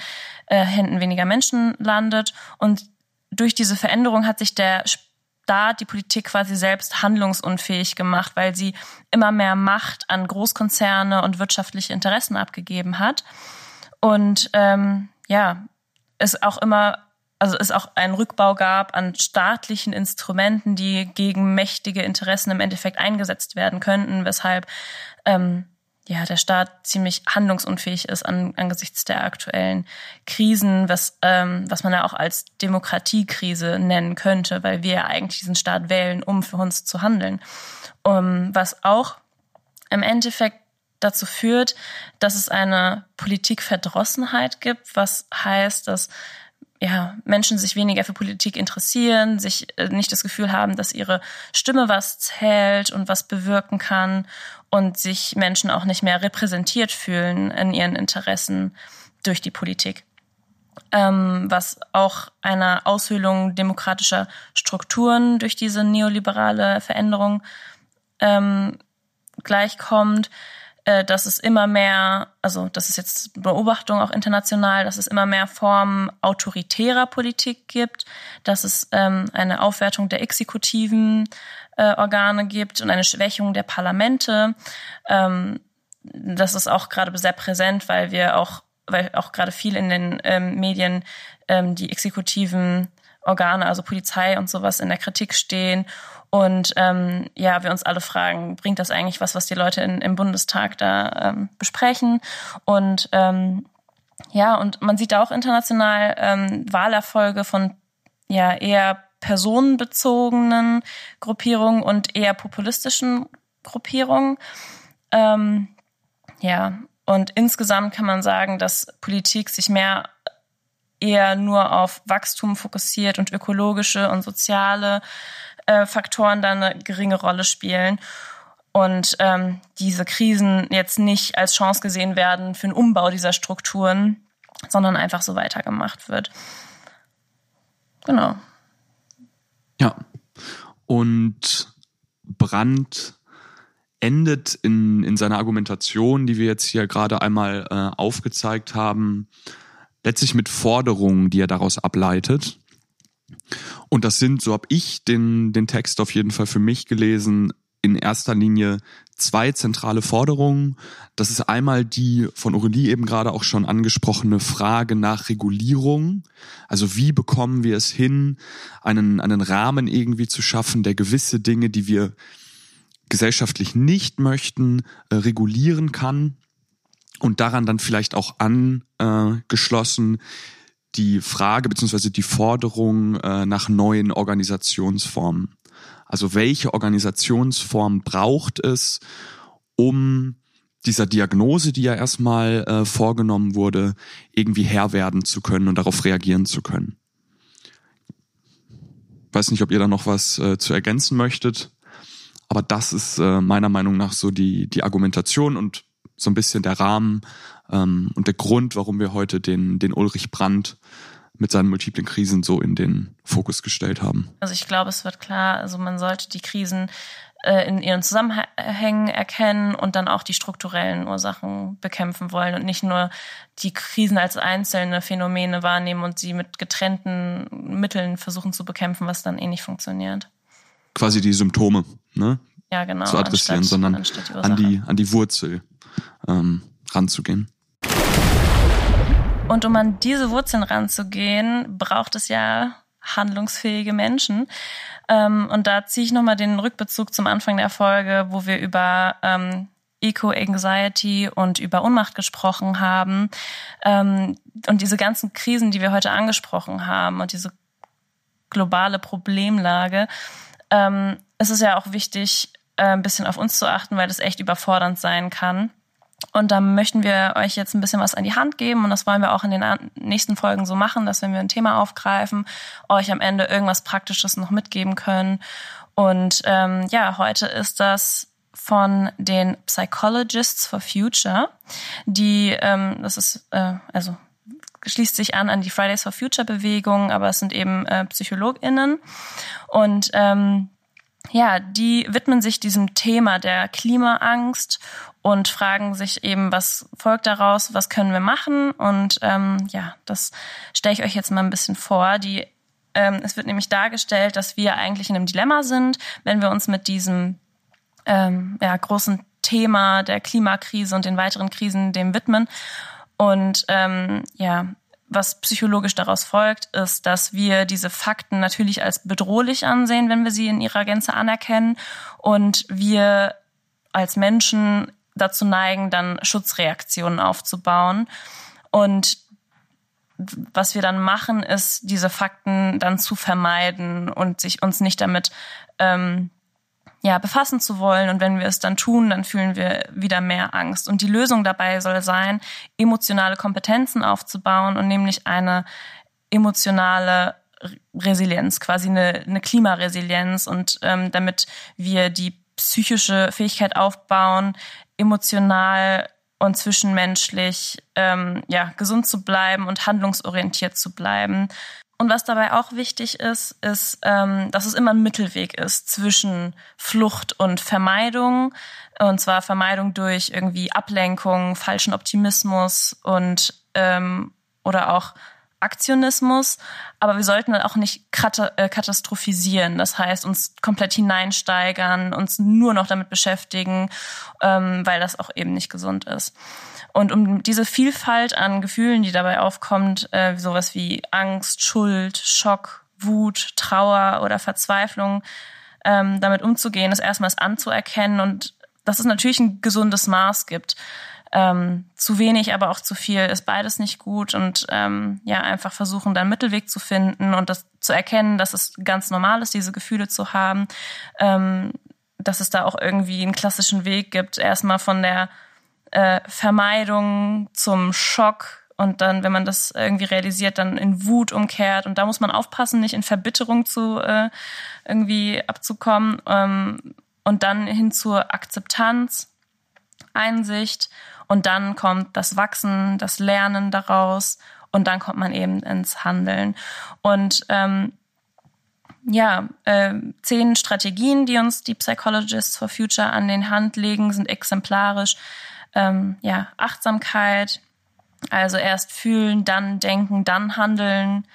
äh, Händen weniger Menschen landet. Und durch diese Veränderung hat sich der Staat, die Politik quasi selbst handlungsunfähig gemacht, weil sie immer mehr Macht an Großkonzerne und wirtschaftliche Interessen abgegeben hat. Und ähm, ja, es auch immer also es auch einen Rückbau gab an staatlichen Instrumenten, die gegen mächtige Interessen im Endeffekt eingesetzt werden könnten, weshalb ähm, ja der Staat ziemlich handlungsunfähig ist an, angesichts der aktuellen Krisen, was ähm, was man ja auch als Demokratiekrise nennen könnte, weil wir ja eigentlich diesen Staat wählen, um für uns zu handeln. Um, was auch im Endeffekt dazu führt, dass es eine Politikverdrossenheit gibt, was heißt, dass ja, Menschen sich weniger für Politik interessieren, sich äh, nicht das Gefühl haben, dass ihre Stimme was zählt und was bewirken kann und sich Menschen auch nicht mehr repräsentiert fühlen in ihren Interessen durch die Politik. Ähm, was auch einer Aushöhlung demokratischer Strukturen durch diese neoliberale Veränderung ähm, gleichkommt dass es immer mehr, also das ist jetzt Beobachtung auch international, dass es immer mehr Formen autoritärer Politik gibt, dass es ähm, eine Aufwertung der exekutiven äh, Organe gibt und eine Schwächung der Parlamente. Ähm, das ist auch gerade sehr präsent, weil wir auch, weil auch gerade viel in den ähm, Medien ähm, die exekutiven Organe, also Polizei und sowas in der Kritik stehen und ähm, ja, wir uns alle fragen, bringt das eigentlich was, was die Leute in, im Bundestag da ähm, besprechen? Und ähm, ja, und man sieht auch international ähm, Wahlerfolge von ja eher personenbezogenen Gruppierungen und eher populistischen Gruppierungen. Ähm, ja, und insgesamt kann man sagen, dass Politik sich mehr eher nur auf Wachstum fokussiert und ökologische und soziale äh, Faktoren da eine geringe Rolle spielen und ähm, diese Krisen jetzt nicht als Chance gesehen werden für einen Umbau dieser Strukturen, sondern einfach so weitergemacht wird. Genau. Ja. Und Brandt endet in, in seiner Argumentation, die wir jetzt hier gerade einmal äh, aufgezeigt haben, letztlich mit Forderungen, die er daraus ableitet. Und das sind, so habe ich den, den Text auf jeden Fall für mich gelesen, in erster Linie zwei zentrale Forderungen. Das ist einmal die von Aurelie eben gerade auch schon angesprochene Frage nach Regulierung. Also wie bekommen wir es hin, einen, einen Rahmen irgendwie zu schaffen, der gewisse Dinge, die wir gesellschaftlich nicht möchten, äh, regulieren kann und daran dann vielleicht auch angeschlossen die Frage beziehungsweise die Forderung äh, nach neuen Organisationsformen. Also welche Organisationsform braucht es, um dieser Diagnose, die ja erstmal äh, vorgenommen wurde, irgendwie Herr werden zu können und darauf reagieren zu können. Weiß nicht, ob ihr da noch was äh, zu ergänzen möchtet, aber das ist äh, meiner Meinung nach so die, die Argumentation und so ein bisschen der Rahmen ähm, und der Grund, warum wir heute den, den Ulrich Brandt mit seinen multiplen Krisen so in den Fokus gestellt haben. Also ich glaube, es wird klar, also man sollte die Krisen äh, in ihren Zusammenhängen erkennen und dann auch die strukturellen Ursachen bekämpfen wollen und nicht nur die Krisen als einzelne Phänomene wahrnehmen und sie mit getrennten Mitteln versuchen zu bekämpfen, was dann eh nicht funktioniert. Quasi die Symptome, ne? Ja, genau. Zu adressieren, anstatt, sondern anstatt an die, an die Wurzel ähm, ranzugehen. Und um an diese Wurzeln ranzugehen, braucht es ja handlungsfähige Menschen. Ähm, und da ziehe ich nochmal den Rückbezug zum Anfang der Folge, wo wir über ähm, Eco-Anxiety und über Unmacht gesprochen haben. Ähm, und diese ganzen Krisen, die wir heute angesprochen haben und diese globale Problemlage, ähm, es ist ja auch wichtig, äh, ein bisschen auf uns zu achten, weil das echt überfordernd sein kann. Und da möchten wir euch jetzt ein bisschen was an die Hand geben und das wollen wir auch in den nächsten Folgen so machen, dass wenn wir ein Thema aufgreifen, euch am Ende irgendwas Praktisches noch mitgeben können. Und ähm, ja, heute ist das von den Psychologists for Future, die, ähm, das ist, äh, also schließt sich an an die Fridays for Future Bewegung, aber es sind eben äh, PsychologInnen und ähm, ja, die widmen sich diesem Thema der Klimaangst und fragen sich eben, was folgt daraus, was können wir machen? Und ähm, ja, das stelle ich euch jetzt mal ein bisschen vor. Die, ähm, es wird nämlich dargestellt, dass wir eigentlich in einem Dilemma sind, wenn wir uns mit diesem ähm, ja, großen Thema der Klimakrise und den weiteren Krisen dem widmen. Und ähm, ja, was psychologisch daraus folgt, ist, dass wir diese Fakten natürlich als bedrohlich ansehen, wenn wir sie in ihrer Gänze anerkennen und wir als Menschen dazu neigen, dann Schutzreaktionen aufzubauen. Und was wir dann machen, ist, diese Fakten dann zu vermeiden und sich uns nicht damit ähm, ja, befassen zu wollen. Und wenn wir es dann tun, dann fühlen wir wieder mehr Angst. Und die Lösung dabei soll sein, emotionale Kompetenzen aufzubauen und nämlich eine emotionale Resilienz, quasi eine, eine Klimaresilienz und ähm, damit wir die psychische Fähigkeit aufbauen, emotional und zwischenmenschlich ähm, ja gesund zu bleiben und handlungsorientiert zu bleiben. Und was dabei auch wichtig ist, ist, ähm, dass es immer ein Mittelweg ist zwischen Flucht und Vermeidung. Und zwar Vermeidung durch irgendwie Ablenkung, falschen Optimismus und ähm, oder auch Aktionismus, aber wir sollten auch nicht äh, katastrophisieren. Das heißt, uns komplett hineinsteigern, uns nur noch damit beschäftigen, ähm, weil das auch eben nicht gesund ist. Und um diese Vielfalt an Gefühlen, die dabei aufkommt, äh, sowas wie Angst, Schuld, Schock, Wut, Trauer oder Verzweiflung, ähm, damit umzugehen, ist erstmals anzuerkennen. Und dass es natürlich ein gesundes Maß gibt. Ähm, zu wenig, aber auch zu viel ist beides nicht gut. Und ähm, ja, einfach versuchen, dann Mittelweg zu finden und das zu erkennen, dass es ganz normal ist, diese Gefühle zu haben, ähm, dass es da auch irgendwie einen klassischen Weg gibt, erstmal von der äh, Vermeidung zum Schock und dann, wenn man das irgendwie realisiert, dann in Wut umkehrt. Und da muss man aufpassen, nicht in Verbitterung zu äh, irgendwie abzukommen. Ähm, und dann hin zur Akzeptanz, Einsicht und dann kommt das Wachsen, das Lernen daraus und dann kommt man eben ins Handeln. Und ähm, ja, äh, zehn Strategien, die uns die Psychologists for Future an den Hand legen, sind exemplarisch. Ähm, ja, Achtsamkeit, also erst fühlen, dann denken, dann handeln,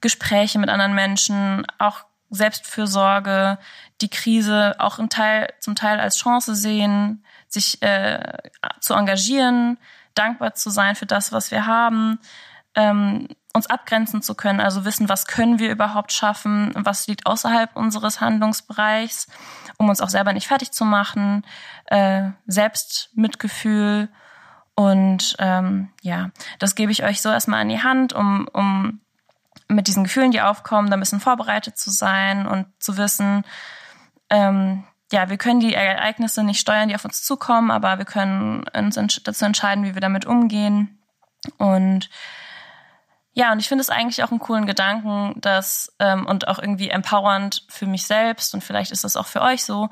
Gespräche mit anderen Menschen, auch Selbstfürsorge, die Krise auch im Teil, zum Teil als Chance sehen, sich äh, zu engagieren, dankbar zu sein für das, was wir haben, ähm, uns abgrenzen zu können, also wissen, was können wir überhaupt schaffen, was liegt außerhalb unseres Handlungsbereichs, um uns auch selber nicht fertig zu machen, äh, Selbstmitgefühl und ähm, ja, das gebe ich euch so erstmal an die Hand, um, um mit diesen Gefühlen, die aufkommen, da ein bisschen vorbereitet zu sein und zu wissen, ähm, ja, wir können die Ereignisse nicht steuern, die auf uns zukommen, aber wir können uns dazu entscheiden, wie wir damit umgehen. Und ja, und ich finde es eigentlich auch einen coolen Gedanken, dass ähm, und auch irgendwie empowernd für mich selbst und vielleicht ist das auch für euch so,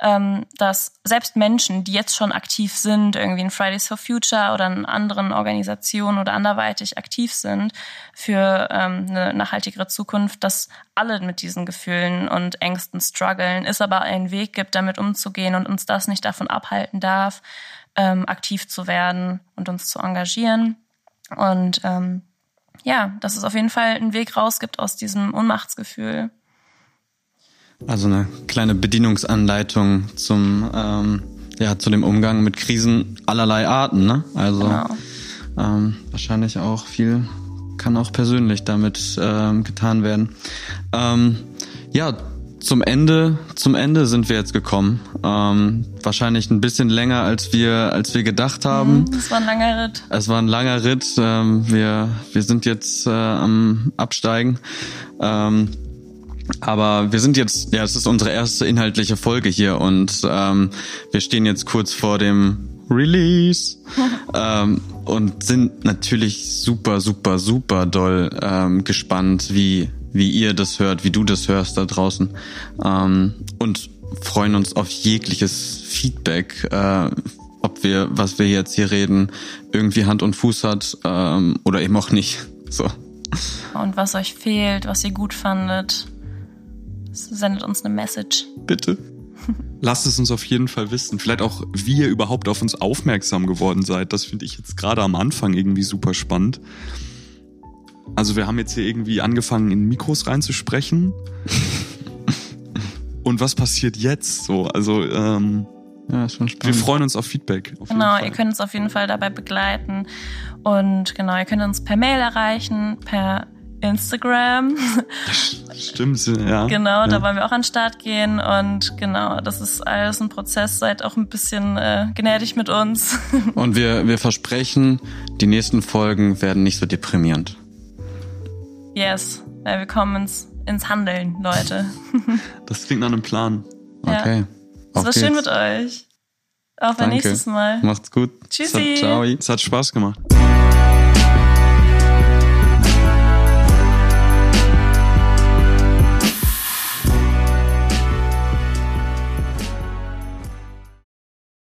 ähm, dass selbst Menschen, die jetzt schon aktiv sind, irgendwie in Fridays for Future oder in anderen Organisationen oder anderweitig aktiv sind für ähm, eine nachhaltigere Zukunft, dass alle mit diesen Gefühlen und Ängsten strugglen, es aber einen Weg gibt, damit umzugehen und uns das nicht davon abhalten darf, ähm, aktiv zu werden und uns zu engagieren. Und ähm, ja, dass es auf jeden Fall einen Weg raus gibt aus diesem Ohnmachtsgefühl. Also eine kleine Bedienungsanleitung zum ähm, ja zu dem Umgang mit Krisen allerlei Arten, ne? Also genau. ähm, wahrscheinlich auch viel kann auch persönlich damit ähm, getan werden. Ähm, ja, zum Ende, zum Ende sind wir jetzt gekommen. Ähm, wahrscheinlich ein bisschen länger, als wir, als wir gedacht haben. Mhm, es war ein langer Ritt. Es war ein langer Ritt. Ähm, wir, wir sind jetzt äh, am Absteigen. Ähm, aber wir sind jetzt, ja, es ist unsere erste inhaltliche Folge hier und ähm, wir stehen jetzt kurz vor dem Release ähm, und sind natürlich super, super, super doll ähm, gespannt, wie wie ihr das hört, wie du das hörst da draußen. Ähm, und freuen uns auf jegliches Feedback, äh, ob wir, was wir jetzt hier reden, irgendwie Hand und Fuß hat ähm, oder eben auch nicht. So. Und was euch fehlt, was ihr gut fandet, sendet uns eine Message. Bitte. Lasst es uns auf jeden Fall wissen. Vielleicht auch, wie ihr überhaupt auf uns aufmerksam geworden seid. Das finde ich jetzt gerade am Anfang irgendwie super spannend. Also wir haben jetzt hier irgendwie angefangen, in Mikros reinzusprechen. Und was passiert jetzt so? Also ähm, Ja, ist schon spannend. Wir freuen uns auf Feedback. Auf genau, ihr könnt uns auf jeden Fall dabei begleiten. Und genau, ihr könnt uns per Mail erreichen, per Instagram. Stimmt, ja. Genau, ja. da wollen wir auch an den Start gehen. Und genau, das ist alles ein Prozess. Seid auch ein bisschen äh, gnädig mit uns. Und wir, wir versprechen, die nächsten Folgen werden nicht so deprimierend. Yes, weil wir kommen ins, ins Handeln, Leute. Das klingt nach einem Plan. Okay. Es war schön mit euch. Auf ein nächstes Mal. Macht's gut. Tschüssi. Ciao. Es hat Spaß gemacht.